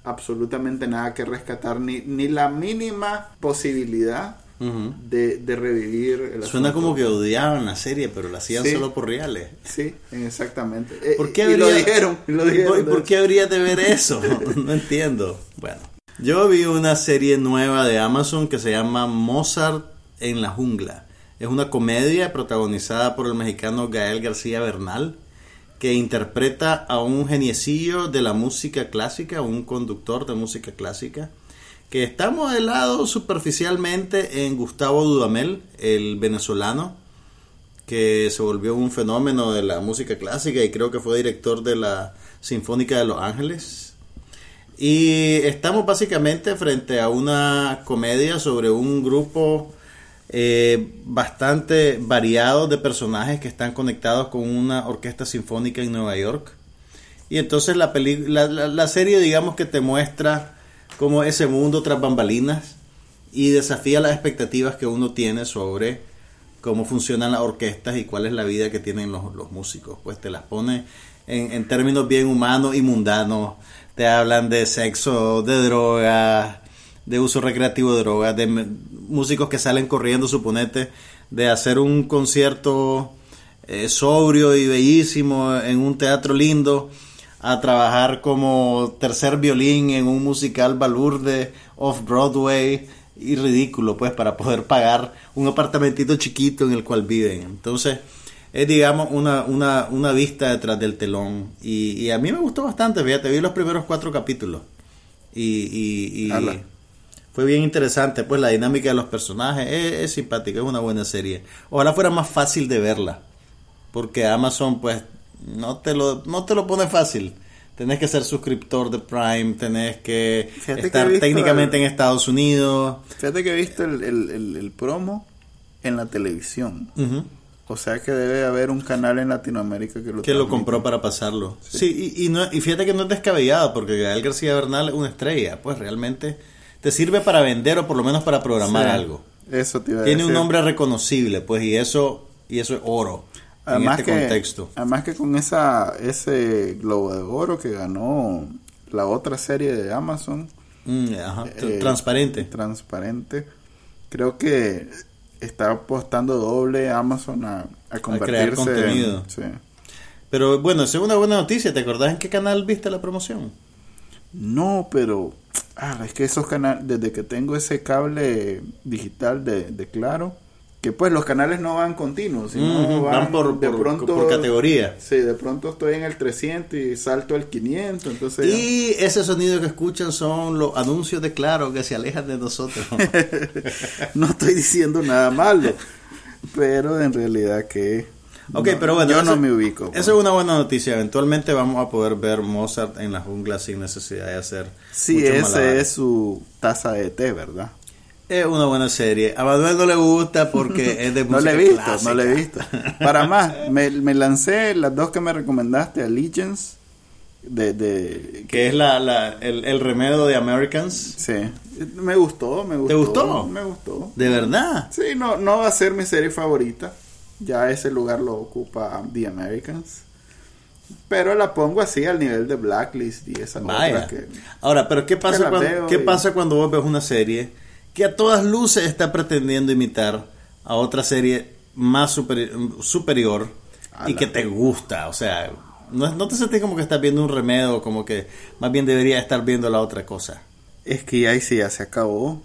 B: absolutamente nada que rescatar, ni, ni la mínima posibilidad De, de revivir el
A: Suena
B: asunto.
A: como que odiaban la serie, pero la hacían
B: Sí.
A: solo por reales.
B: Sí, exactamente. Eh,
A: ¿Por qué
B: y lo dijeron. y lo dijeron,
A: ¿Por, por qué habría de ver eso? *laughs* *laughs* No entiendo. Bueno, yo vi una serie nueva de Amazon que se llama Mozart en la jungla. Es una comedia protagonizada por el mexicano Gael García Bernal, que interpreta a un geniecillo de la música clásica, un conductor de música clásica, que está modelado superficialmente en Gustavo Dudamel, el venezolano, que se volvió un fenómeno de la música clásica y creo que fue director de la Sinfónica de Los Ángeles. Y estamos básicamente frente a una comedia sobre un grupo eh, bastante variado de personajes que están conectados con una orquesta sinfónica en Nueva York. Y entonces la, la, la- la serie digamos que te muestra como ese mundo tras bambalinas y desafía las expectativas que uno tiene sobre cómo funcionan las orquestas y cuál es la vida que tienen los, los músicos. Pues te las pone en, en términos bien humanos y mundanos. Te hablan de sexo, de drogas, de uso recreativo de drogas, de músicos que salen corriendo, suponete, de hacer un concierto eh, sobrio y bellísimo en un teatro lindo a trabajar como tercer violín en un musical balurde off Broadway y ridículo pues para poder pagar un apartamentito chiquito en el cual viven. Entonces es digamos una, una, una vista detrás del telón. Y, y a mí me gustó bastante fíjate vi los primeros cuatro capítulos. Y, y, y fue bien interesante pues la dinámica de los personajes. Es, es simpática es una buena serie. Ojalá fuera más fácil de verla porque Amazon pues no te lo no te lo pone fácil. Tenés que ser suscriptor de Prime tenés que
B: Fíjate
A: estar técnicamente
B: el-
A: en Estados Unidos.
B: Fíjate que he visto el, el- el- promo en la televisión. O sea que debe haber un canal en Latinoamérica que lo
A: que lo compró para pasarlo. Sí, y, y, no, y fíjate que no es descabellado porque Gael García Bernal es una estrella. Pues realmente te sirve para vender o por lo menos para programar
B: Sí,
A: algo.
B: Eso te iba a
A: tiene un nombre reconocible pues y eso y eso es oro
B: Además
A: en este
B: que,
A: contexto
B: Además que con esa ese Globo de Oro que ganó la otra serie de Amazon,
A: Mm, ajá,
B: eh,
A: transparente
B: transparente, creo que está apostando doble Amazon a, a convertirse
A: contenido.
B: sí.
A: Pero bueno, esa es una buena noticia. ¿Te acordás en qué canal viste la promoción?
B: No, pero ah, es que esos canales, desde que tengo ese cable digital de, de Claro, que pues los canales no van continuos, sino van,
A: van por-
B: de
A: por-
B: pronto
A: por categoría.
B: Sí, de pronto estoy en el 300 y salto al 500, entonces
A: Y ese sonido que escuchan son los anuncios de Claro que se alejan de nosotros. *laughs*
B: no estoy diciendo nada malo, pero en realidad que
A: ok,
B: no,
A: pero bueno,
B: yo
A: eso-
B: no me ubico. pues.
A: Eso es una buena noticia. Eventualmente vamos a poder ver Mozart en la jungla sin necesidad de hacer.
B: Sí,
A: malabares.
B: es su taza de té, ¿verdad?
A: Es una buena serie. A Manuel no le gusta porque *laughs* es de
B: No
A: música
B: le he visto,
A: clásica.
B: no le he visto. Para más, me, me lancé las dos que me recomendaste, Allegiance, de, de
A: Que es la, la- el, el remedio de Americans.
B: Sí, me gustó, me gustó.
A: gustó?
B: Me gustó.
A: De verdad.
B: Sí, no, no va a ser mi serie favorita. Ya ese lugar lo ocupa The Americans. Pero la pongo así al nivel de Blacklist y esa
A: Vaya.
B: otra que...
A: Ahora, pero ¿qué pasa, cuando, ¿qué
B: y-
A: pasa cuando vos ves una serie que a todas luces está pretendiendo imitar a otra serie más superi- superior y que te gusta? O sea, no, no te sentís como que estás viendo un remedio, como que más bien debería estar viendo la otra cosa.
B: Es que ahí sí ya se acabó.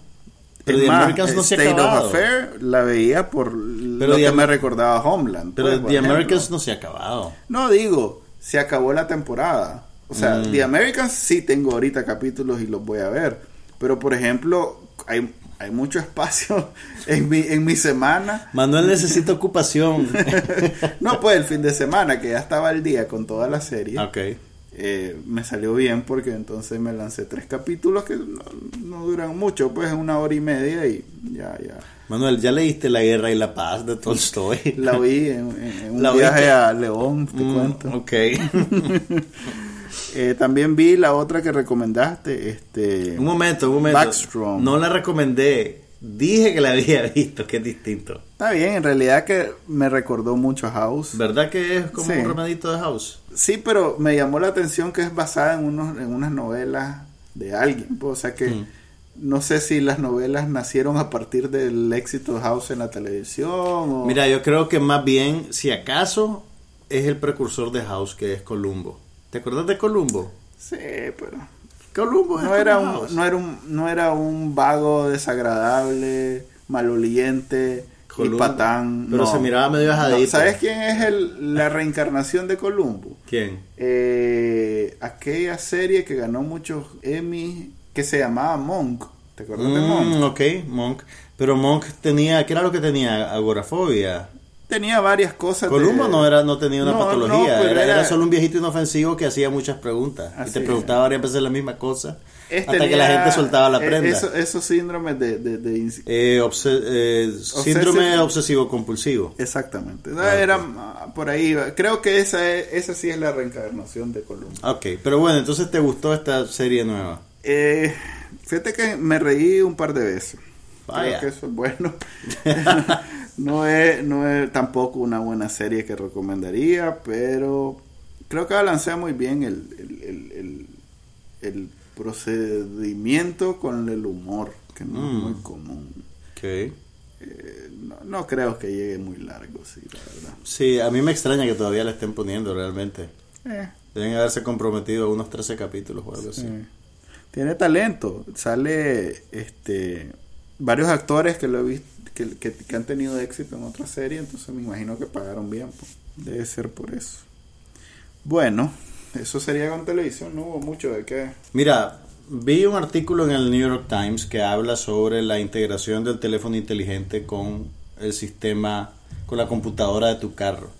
A: Pero The Americans no se ha
B: State of
A: acabado.
B: Affair la veía por
A: Pero
B: lo
A: The
B: que me recordaba Homeland.
A: Pero
B: pues,
A: The
B: ejemplo.
A: Americans no se ha acabado.
B: No digo, se acabó la temporada. O sea,
A: Mm.
B: The Americans sí tengo ahorita capítulos y los voy a ver. Pero por ejemplo, hay, hay mucho espacio *laughs* en mi, en mi semana.
A: Manuel necesita ocupación. *laughs*
B: No, pues el fin de semana, que ya estaba al día con toda la serie.
A: ok.
B: eh, me salió bien porque entonces me lancé tres capítulos que no, no duran mucho, pues una hora y media y ya, ya.
A: Manuel, ¿ya leíste La Guerra y la Paz de Tolstoy?
B: La vi en, un
A: La
B: viaje a León, te
A: Mm,
B: cuento.
A: ok. *laughs*
B: Eh, también vi la otra que recomendaste, este...
A: Un momento, un momento.
B: Backstrom.
A: No la recomendé. Dije que la había *laughs* visto, que es distinto.
B: Está bien, en realidad que me recordó mucho a House.
A: ¿Verdad que es como
B: Sí.
A: un remedito de House?
B: Sí, pero me llamó la atención que es basada en, unos, en unas novelas de alguien. pues, O sea que
A: Mm.
B: no sé si las novelas nacieron a partir del éxito de House en la televisión o...
A: Mira, yo creo que más bien, si acaso, es el precursor de House, que es Columbo. ¿Te acuerdas de Columbo?
B: Sí, pero...
A: Columbo es
B: No era, un, no, era un, no era un vago desagradable, maloliente y
A: Columbo.
B: patán.
A: Pero
B: no.
A: se miraba medio
B: No,
A: ajadito.
B: ¿Sabes quién es el, la reencarnación de Columbo?
A: ¿Quién?
B: Eh, aquella serie que ganó muchos Emmy que se llamaba Monk. ¿Te acuerdas de Monk?
A: Mm, ok, Monk. Pero Monk tenía, ¿qué era lo que tenía? Agorafobia.
B: Tenía varias cosas. de-
A: Columbo no era no tenía una
B: No,
A: patología,
B: no, pero
A: era,
B: era-
A: era solo un viejito inofensivo que hacía muchas preguntas y te
B: es.
A: preguntaba varias veces la misma cosa
B: Es
A: hasta que la gente soltaba la
B: eh,
A: prenda.
B: eso- esos síndromes de, de- de
A: Eh, obse- eh, síndrome obsesivo compulsivo.
B: Exactamente.
A: Ah,
B: Era ah, por ahí. Creo que esa, es- esa sí es la reencarnación de Columbo.
A: Ok, pero bueno, entonces te gustó esta serie nueva.
B: Eh, fíjate que me reí un par de veces.
A: Vaya.
B: Creo que eso es bueno. *laughs* no, es, no es tampoco una buena serie que recomendaría, pero creo que balancea muy bien el, el, el, el- el procedimiento con el humor, que no
A: Mm.
B: es muy común.
A: Ok.
B: Eh, no, no creo que llegue muy largo, sí, la verdad.
A: Sí, a mí me extraña que todavía la estén poniendo realmente.
B: Eh,
A: Deben haberse comprometido a unos 13 capítulos o algo así.
B: Sí. Tiene talento. Sale este varios actores que lo he visto que, que- han tenido éxito en otra serie, entonces me imagino que pagaron bien. pues. Debe ser por eso. Bueno, eso sería con televisión, no hubo mucho de qué.
A: Mira, vi un artículo en el New York Times que habla sobre la integración del teléfono inteligente con el sistema, con la computadora de tu carro.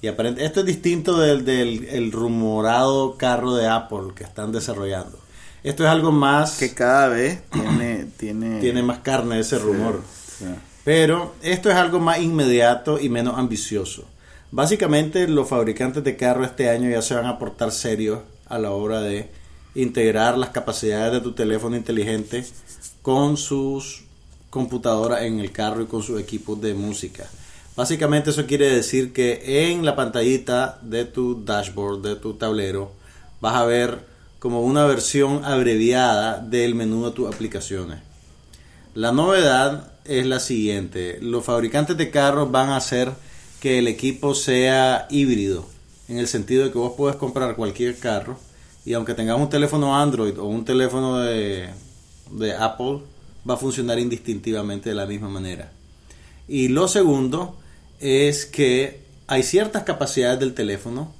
A: Y aparente, esto es distinto del, del el rumorado carro de Apple que están desarrollando. Esto es algo más,
B: Que cada vez tiene tiene
A: tiene más carne ese rumor.
B: Sí.
A: Pero esto es algo más inmediato y menos ambicioso. Básicamente los fabricantes de carros este año ya se van a portar serios a la hora de integrar las capacidades de tu teléfono inteligente con sus computadoras en el carro y con sus equipos de música. Básicamente eso quiere decir que en la pantallita de tu dashboard, de tu tablero, vas a ver como una versión abreviada del menú de tus aplicaciones. La novedad es la siguiente. Los fabricantes de carros van a hacer que el equipo sea híbrido. En el sentido de que vos puedes comprar cualquier carro y aunque tengas un teléfono Android o un teléfono de, de Apple, va a funcionar indistintivamente de la misma manera. Y lo segundo es que hay ciertas capacidades del teléfono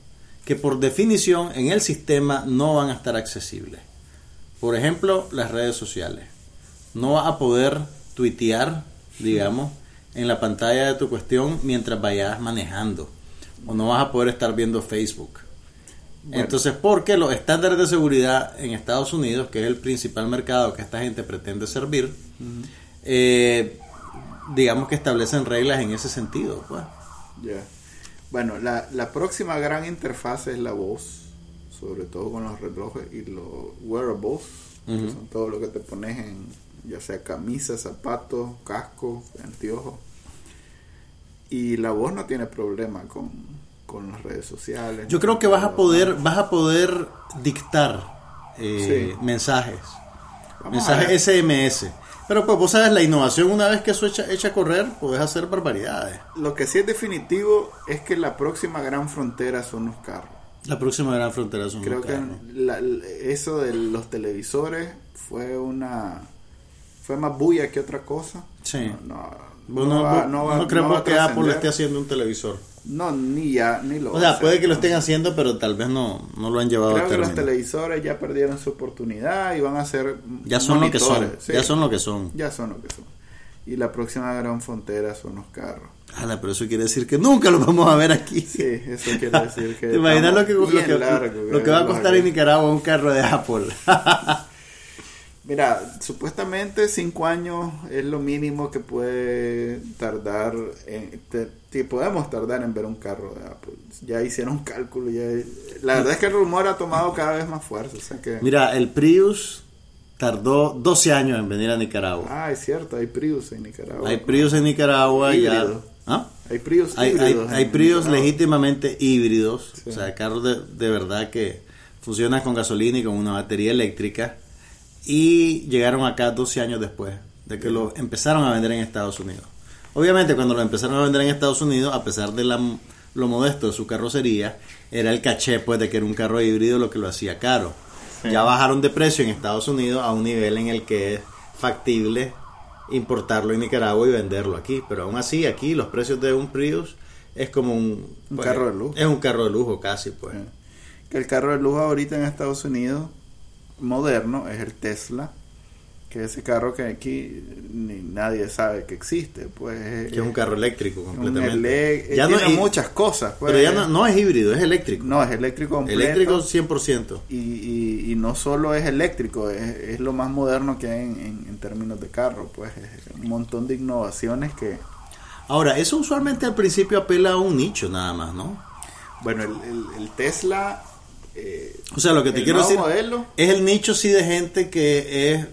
A: que por definición en el sistema no van a estar accesibles. Por ejemplo, las redes sociales. No vas a poder tuitear, digamos, en la pantalla de tu cuestión mientras vayas manejando. O no vas a poder estar viendo Facebook.
B: Bueno.
A: Entonces, porque los estándares de seguridad en Estados Unidos, que es el principal mercado que esta gente pretende servir, eh, digamos que establecen reglas en ese sentido. Pues.
B: Bueno, la, la próxima gran interfaz es la voz, sobre todo con los relojes y los wearables, que son todo lo que te pones en, ya sea camisa, zapatos, casco, anteojos. Y la voz no tiene problema con, con las redes sociales.
A: Yo creo que vas a poder, vas a poder dictar eh,
B: Sí.
A: mensajes,
B: Vamos
A: mensajes. SMS. Pero pues vos sabes, la innovación una vez que eso echa, echa a correr, puedes hacer barbaridades.
B: Lo que sí es definitivo es que la próxima gran frontera son los carros.
A: La próxima gran frontera son
B: Creo
A: los
B: que
A: carros.
B: la- eso de los televisores fue una fue más bulla que otra cosa.
A: Sí.
B: No, no,
A: Vos
B: no
A: no,
B: va-
A: vos-
B: no va-
A: no
B: no
A: creemos
B: va a
A: que Apple esté haciendo un televisor.
B: No, ni ya, ni lo
A: O sea, puede que lo estén haciendo, pero tal vez no, no lo han llevado
B: Creo
A: a
B: que los
A: término.
B: televisores ya perdieron su oportunidad y van a ser
A: Ya son lo que son.
B: sí.
A: Ya son lo que son.
B: Ya son lo que son. Y la próxima gran frontera son los carros.
A: Ala, pero eso quiere decir que nunca lo vamos a ver aquí.
B: Sí, eso quiere decir *laughs* que
A: ¿Te imaginas lo que, lo que,
B: largo,
A: lo que va a costar en Nicaragua un carro de Apple? *laughs*
B: Mira, supuestamente cinco años es lo mínimo que puede tardar, en, te- podemos tardar en ver un carro de Apple. Ya hicieron un cálculo, ya, la verdad es que el rumor ha tomado cada vez más fuerza, o sea que...
A: Mira, el Prius tardó 12 años en venir a Nicaragua.
B: Ah, es cierto, hay Prius en Nicaragua.
A: Hay Prius en Nicaragua ya.
B: Híbrido.
A: ¿Ah?
B: Hay Prius
A: Hay,
B: híbridos
A: hay Prius
B: Nicaragua.
A: legítimamente híbridos,
B: Sí.
A: o sea, carros de, de verdad que funcionan con gasolina y con una batería eléctrica y llegaron acá 12 años después de que lo empezaron a vender en Estados Unidos. Obviamente cuando lo empezaron a vender en Estados Unidos, a pesar de la, lo modesto de su carrocería, era el caché pues de que era un carro híbrido lo que lo hacía caro.
B: Sí.
A: Ya bajaron de precio en Estados Unidos a un nivel en el que es factible importarlo en Nicaragua y venderlo aquí. Pero aún así, aquí los precios de un Prius es como un,
B: Un
A: pues,
B: carro de lujo.
A: Es un carro de lujo casi, pues.
B: Que el carro de lujo ahorita en Estados Unidos moderno es el Tesla, que es ese carro que aquí ni nadie sabe que existe, pues
A: Que es un carro eléctrico completamente. ya no, y-
B: muchas cosas, pues.
A: pero ya no, no es híbrido, es eléctrico.
B: No, es eléctrico completo.
A: eléctrico 100%.
B: Y, y, y no solo es eléctrico, es, es lo más moderno que hay en, en- en términos de carro, pues es un montón de innovaciones que,
A: Ahora, eso usualmente al principio apela a un nicho nada más, ¿no?
B: bueno, el, el- el Tesla, eh,
A: O sea, lo que te quiero decir
B: modelo,
A: es el nicho sí de gente que es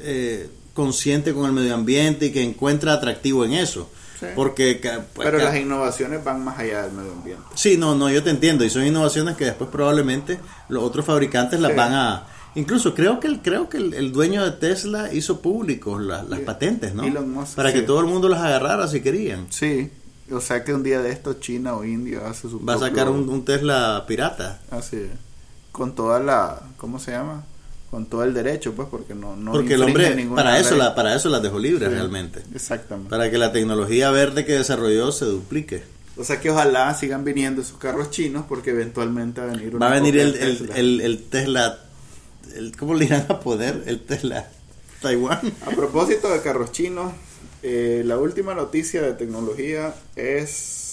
A: eh, consciente con el medio ambiente y que encuentra atractivo en eso.
B: Sí.
A: Porque pues,
B: pero las innovaciones van más allá del medio ambiente.
A: Sí, no, no, yo te entiendo. Y son innovaciones que después probablemente los otros fabricantes las
B: Sí.
A: van a... Incluso creo que el, creo que el, el dueño de Tesla hizo públicos la- las
B: Sí.
A: patentes, ¿no?
B: Musk,
A: Para que todo el mundo las agarrara si querían.
B: Sí, o sea que un día de esto China o India hace su
A: Va a sacar un, un Tesla pirata.
B: Así es. Con toda la, ¿cómo se llama? Con todo el derecho, pues, porque no, no
A: Porque el hombre, para eso,
B: ley.
A: la, para eso las dejó libres
B: Sí,
A: realmente.
B: Exactamente.
A: Para que la tecnología verde que desarrolló se duplique.
B: O sea que ojalá sigan viniendo esos carros chinos porque eventualmente va a venir una
A: Va a venir el,
B: Tesla.
A: el, el Tesla... El, ¿Cómo le irán a poder? El Tesla Taiwán. *laughs*
B: A propósito de carros chinos, eh, la última noticia de tecnología es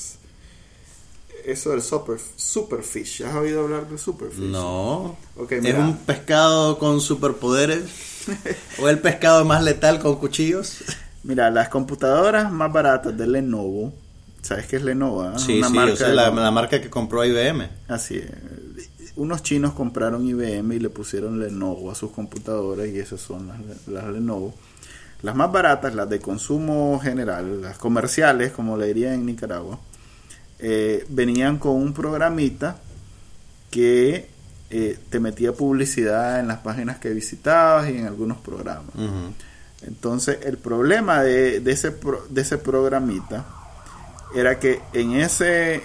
B: eso del super, Superfish. ¿Has oído hablar de Superfish?
A: No. ¿Es un pescado con superpoderes? ¿O el pescado más letal con cuchillos?
B: Mira, las computadoras más baratas de Lenovo, ¿sabes qué es Lenovo? ah?
A: Sí,
B: Una
A: sí,
B: marca
A: o sea, la, marca que compró IBM.
B: Así es. Unos chinos compraron IBM y le pusieron Lenovo a sus computadoras y esas son las, las Lenovo. Las más baratas, las de consumo general, las comerciales, como le diría en Nicaragua, eh, venían con un programita que eh, te metía publicidad en las páginas que visitabas y en algunos programas. Entonces, el problema de, de ese, pro- de ese programita era que en ese,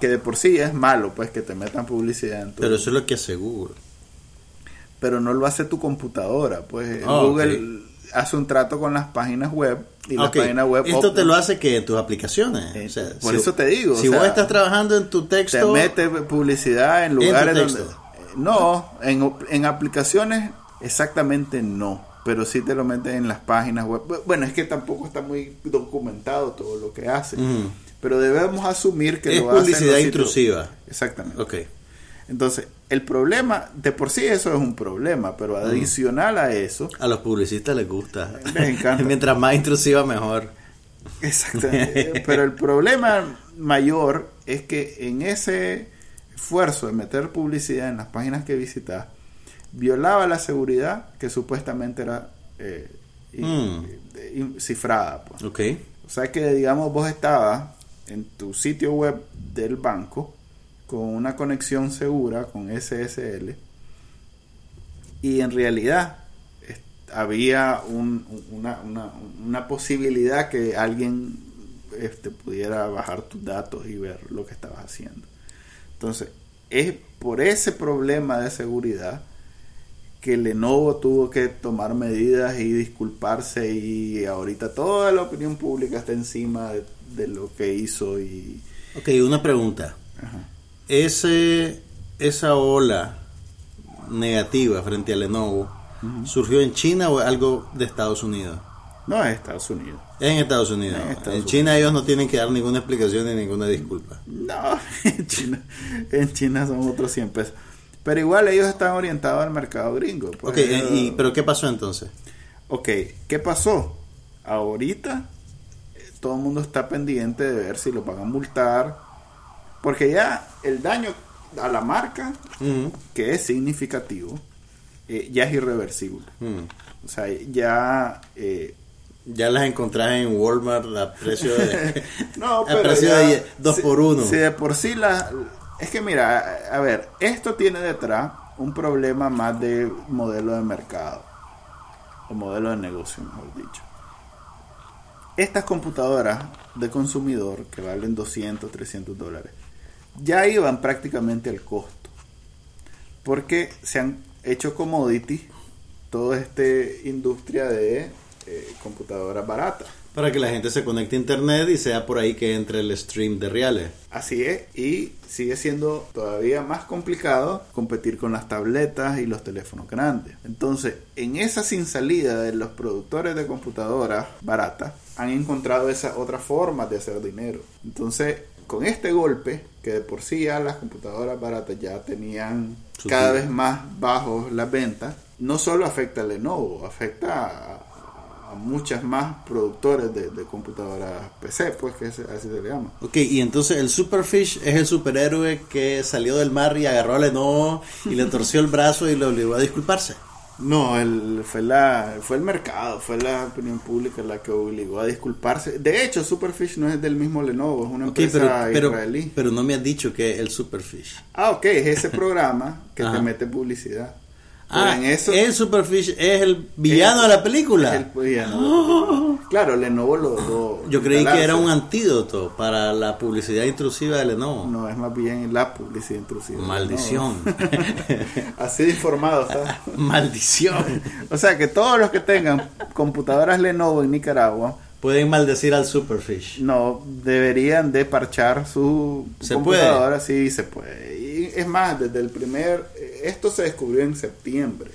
B: que de por sí es malo, pues que te metan publicidad en tu,
A: Pero eso es lo que hace Google.
B: pero no lo hace tu computadora, pues
A: Ah,
B: Google hace un trato con las páginas web y las páginas web
A: Esto te lo hace que en tus aplicaciones.
B: Eh,
A: O sea,
B: por
A: si-
B: eso te digo,
A: Si
B: o
A: vos estás trabajando en tu
B: te
A: texto,
B: mete publicidad en lugares donde no, en, en aplicaciones exactamente no, pero sí te lo mete en las páginas web. Bu- Bueno, es que tampoco está muy documentado todo lo que hace, pero debemos asumir que
A: es
B: lo hace en
A: publicidad intrusiva.
B: Exactamente. Entonces, el problema, de por sí eso es un problema, pero adicional a eso,
A: A los publicistas les gusta. *laughs*
B: Les encanta.
A: Mientras más intrusiva, mejor.
B: Exactamente. *laughs* Pero el problema mayor es que en ese esfuerzo de meter publicidad en las páginas que visitas, violaba la seguridad que supuestamente era eh, in-
A: Mm.
B: in- cifrada. pues.
A: Ok.
B: O sea que, digamos, vos estabas en tu sitio web del banco con una conexión segura con SSL y en realidad había un- una, una- una posibilidad que alguien este, pudiera bajar tus datos y ver lo que estabas haciendo. Entonces, es por ese problema de seguridad que Lenovo tuvo que tomar medidas y disculparse y ahorita toda la opinión pública está encima de, de lo que hizo y
A: Ok, una pregunta.
B: ajá.
A: Ese, esa ola negativa frente a Lenovo surgió en China o algo de Estados Unidos.
B: no es Estados Unidos
A: En Estados Unidos.
B: En
A: China ellos no tienen que dar ninguna explicación ni ninguna disculpa.
B: no *laughs* en China en China son otros 100 pesos Pero igual ellos están orientados al mercado gringo. pues
A: Ok,
B: ellos-
A: y, pero ¿qué pasó entonces?
B: Ok, ¿qué pasó? Ahorita eh, todo el mundo está pendiente de ver si lo van a multar. Porque ya el daño a la marca, que es significativo, eh, ya es irreversible. O sea, ya... eh,
A: Ya las encontrás en Walmart a precio de... *laughs*
B: no,
A: a
B: pero
A: precio
B: ya-
A: de 2
B: si-
A: por 1
B: Si de por sí la... Es que mira, a, a ver, esto tiene detrás un problema más de modelo de mercado. O modelo de negocio, mejor dicho. Estas computadoras de consumidor que valen 200, 300 dólares, ya iban prácticamente al costo. Porque se han hecho commodity toda esta industria de eh, computadoras baratas.
A: Para que la gente se conecte a internet y sea por ahí que entre el stream de reales.
B: Así es, y sigue siendo todavía más complicado competir con las tabletas y los teléfonos grandes. Entonces, en esa sin salida de los productores de computadoras baratas, han encontrado esas otras formas de hacer dinero. Entonces, con este golpe, que de por sí ya las computadoras baratas ya tenían cada vez más bajos las ventas, no solo afecta a Lenovo, afecta a, a muchas más productores de, de computadoras PC, pues que así se le llama.
A: Ok, y entonces el Superfish es el superhéroe que salió del mar y agarró a Lenovo y le torció el brazo y le obligó a disculparse.
B: No, el, fue, la, fue el mercado, fue la opinión pública la que obligó a disculparse. De hecho, Superfish no es del mismo Lenovo, es una empresa
A: pero, pero,
B: israelí.
A: pero no me has dicho que el Superfish.
B: Ah, ok, es ese programa que te mete publicidad.
A: Ah,
B: en eso
A: el Superfish es el villano
B: es-
A: de la película.
B: es el villano. Claro, Lenovo lo... lo-
A: Yo creí que era un antídoto para la publicidad intrusiva de Lenovo.
B: No, es más bien la publicidad intrusiva.
A: Maldición. *laughs*
B: Así de informado. *laughs*
A: Maldición.
B: O sea que todos los que tengan computadoras Lenovo en Nicaragua
A: Pueden maldecir al Superfish.
B: no deberían de parchar su
A: ¿Se
B: computadora, sí se puede. Y es más, desde el primer, esto se descubrió en septiembre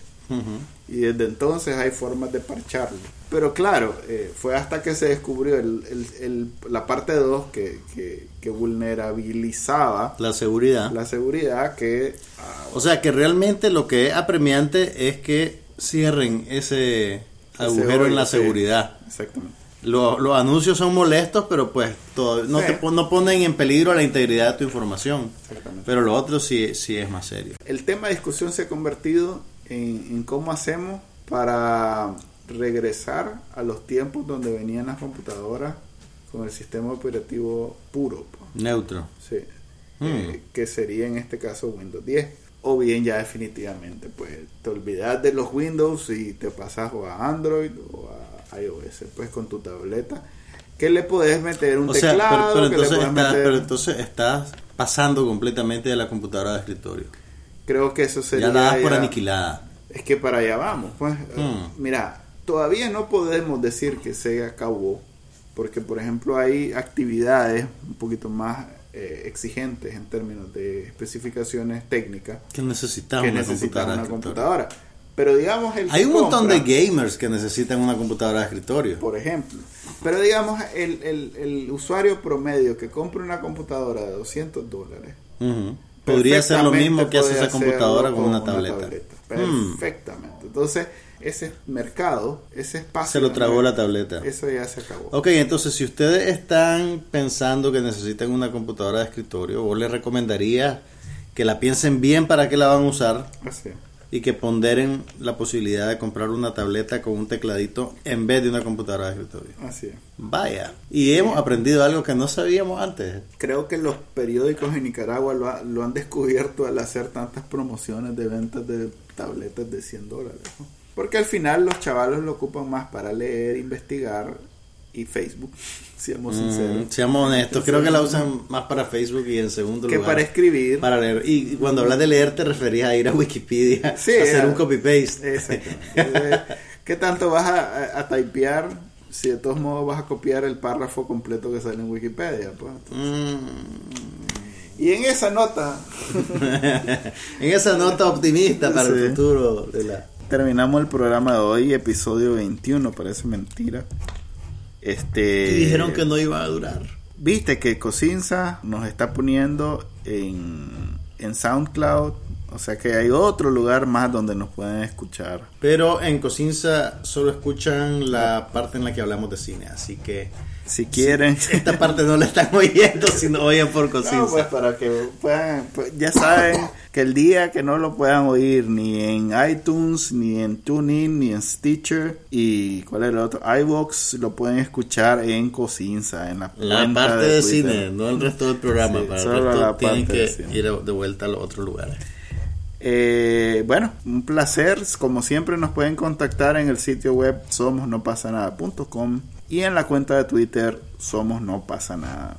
B: y desde entonces hay formas de parcharlo. Pero claro, eh, fue hasta que se descubrió el, el- el- la parte 2 que, que, que vulnerabilizaba
A: La seguridad.
B: la seguridad que... ah,
A: O sea que realmente lo que es apremiante es que cierren ese agujero en la
B: sí.
A: seguridad.
B: exactamente.
A: Lo- los anuncios son molestos, pero pues todo- no,
B: Sí.
A: te, no ponen en peligro la integridad de tu información. Pero lo otro sí, sí es más serio.
B: El tema de discusión se ha convertido en, en cómo hacemos para regresar a los tiempos donde venían las computadoras con el sistema operativo puro.
A: Neutro.
B: Sí.
A: Hmm.
B: Eh, que sería en este caso Windows 10. O bien ya definitivamente, pues te olvidas de los Windows y te pasas o a Android o a iOS, pues con tu tableta. Que le puedes meter un
A: O sea, pero,
B: teclado,
A: pero
B: que le
A: entonces
B: puedes
A: estás,
B: meter-
A: pero entonces estás pasando completamente de la computadora de escritorio.
B: Creo que eso sería
A: ya la das por
B: ya-
A: aniquilada.
B: Es que para allá vamos, pues.
A: Hmm.
B: Mira, todavía no podemos decir que se acabó, porque por ejemplo hay actividades un poquito más eh, exigentes en términos de especificaciones técnicas
A: Que necesitas
B: que
A: una computadora.
B: Pero digamos el
A: Hay un montón
B: compra,
A: de gamers que necesitan una computadora de escritorio.
B: por ejemplo. Pero digamos el, el, el usuario promedio que compra una computadora de 200 dólares.
A: Podría ser lo mismo que hace esa computadora con una tableta.
B: con
A: Hmm.
B: Perfectamente. Entonces, ese mercado, ese espacio.
A: Se lo tragó la tableta.
B: Eso ya se acabó.
A: Ok, entonces si ustedes están pensando que necesitan una computadora de escritorio, vos les recomendaría que la piensen bien para qué la van a usar
B: Así.
A: Y que ponderen la posibilidad de comprar una tableta con un tecladito en vez de una computadora de escritorio.
B: Así es.
A: Vaya, y hemos aprendido algo que no sabíamos antes.
B: Creo que los periódicos en Nicaragua lo, ha- lo han descubierto al hacer tantas promociones de ventas de tabletas de 100 dólares. ¿no? Porque al final los chavalos lo ocupan más para leer, investigar y Facebook, *laughs* seamos
A: Mm,
B: sinceros.
A: seamos honestos, creo que la usan más para Facebook y en segundo
B: Que
A: lugar
B: para escribir.
A: para leer. Y cuando hablas de leer te referías a ir a Wikipedia, *laughs*
B: Sí,
A: a hacer un copy-paste. *laughs*
B: ¿Qué tanto vas a, a, a typear si de todos modos vas a copiar el párrafo completo que sale en Wikipedia? Pues?
A: Mm.
B: Y en esa nota
A: en esa nota optimista para el futuro de la...
B: terminamos el programa de hoy, episodio 21, parece mentira. Este
A: Y dijeron que no iba a durar.
B: Viste que Cosinza nos está poniendo en, en SoundCloud, O sea que hay otro lugar más donde nos pueden escuchar.
A: Pero en Cocinza solo escuchan la parte en la que hablamos de cine, así que
B: Si quieren.
A: esta parte no la están oyendo, sino oyen por Cocinza.
B: No, pues para que puedan, pues, ya saben que el día que no lo puedan oír ni en iTunes, ni en TuneIn, ni en Stitcher y cuál es el otro, iVox, lo pueden escuchar en Cocinza, en la,
A: parte de, cine, no el resto del programa.
B: Sí,
A: para el resto
B: la
A: tienen
B: parte de
A: que
B: cine.
A: ir de vuelta a los otros lugares.
B: Eh, bueno, un placer. Como siempre nos pueden contactar en el sitio web somosnopasanada.com y en la cuenta de Twitter somos no pasa nada.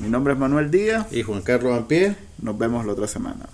B: Mi nombre es Manuel Díaz.
A: Y Juan Carlos Ampie.
B: Nos vemos la otra semana.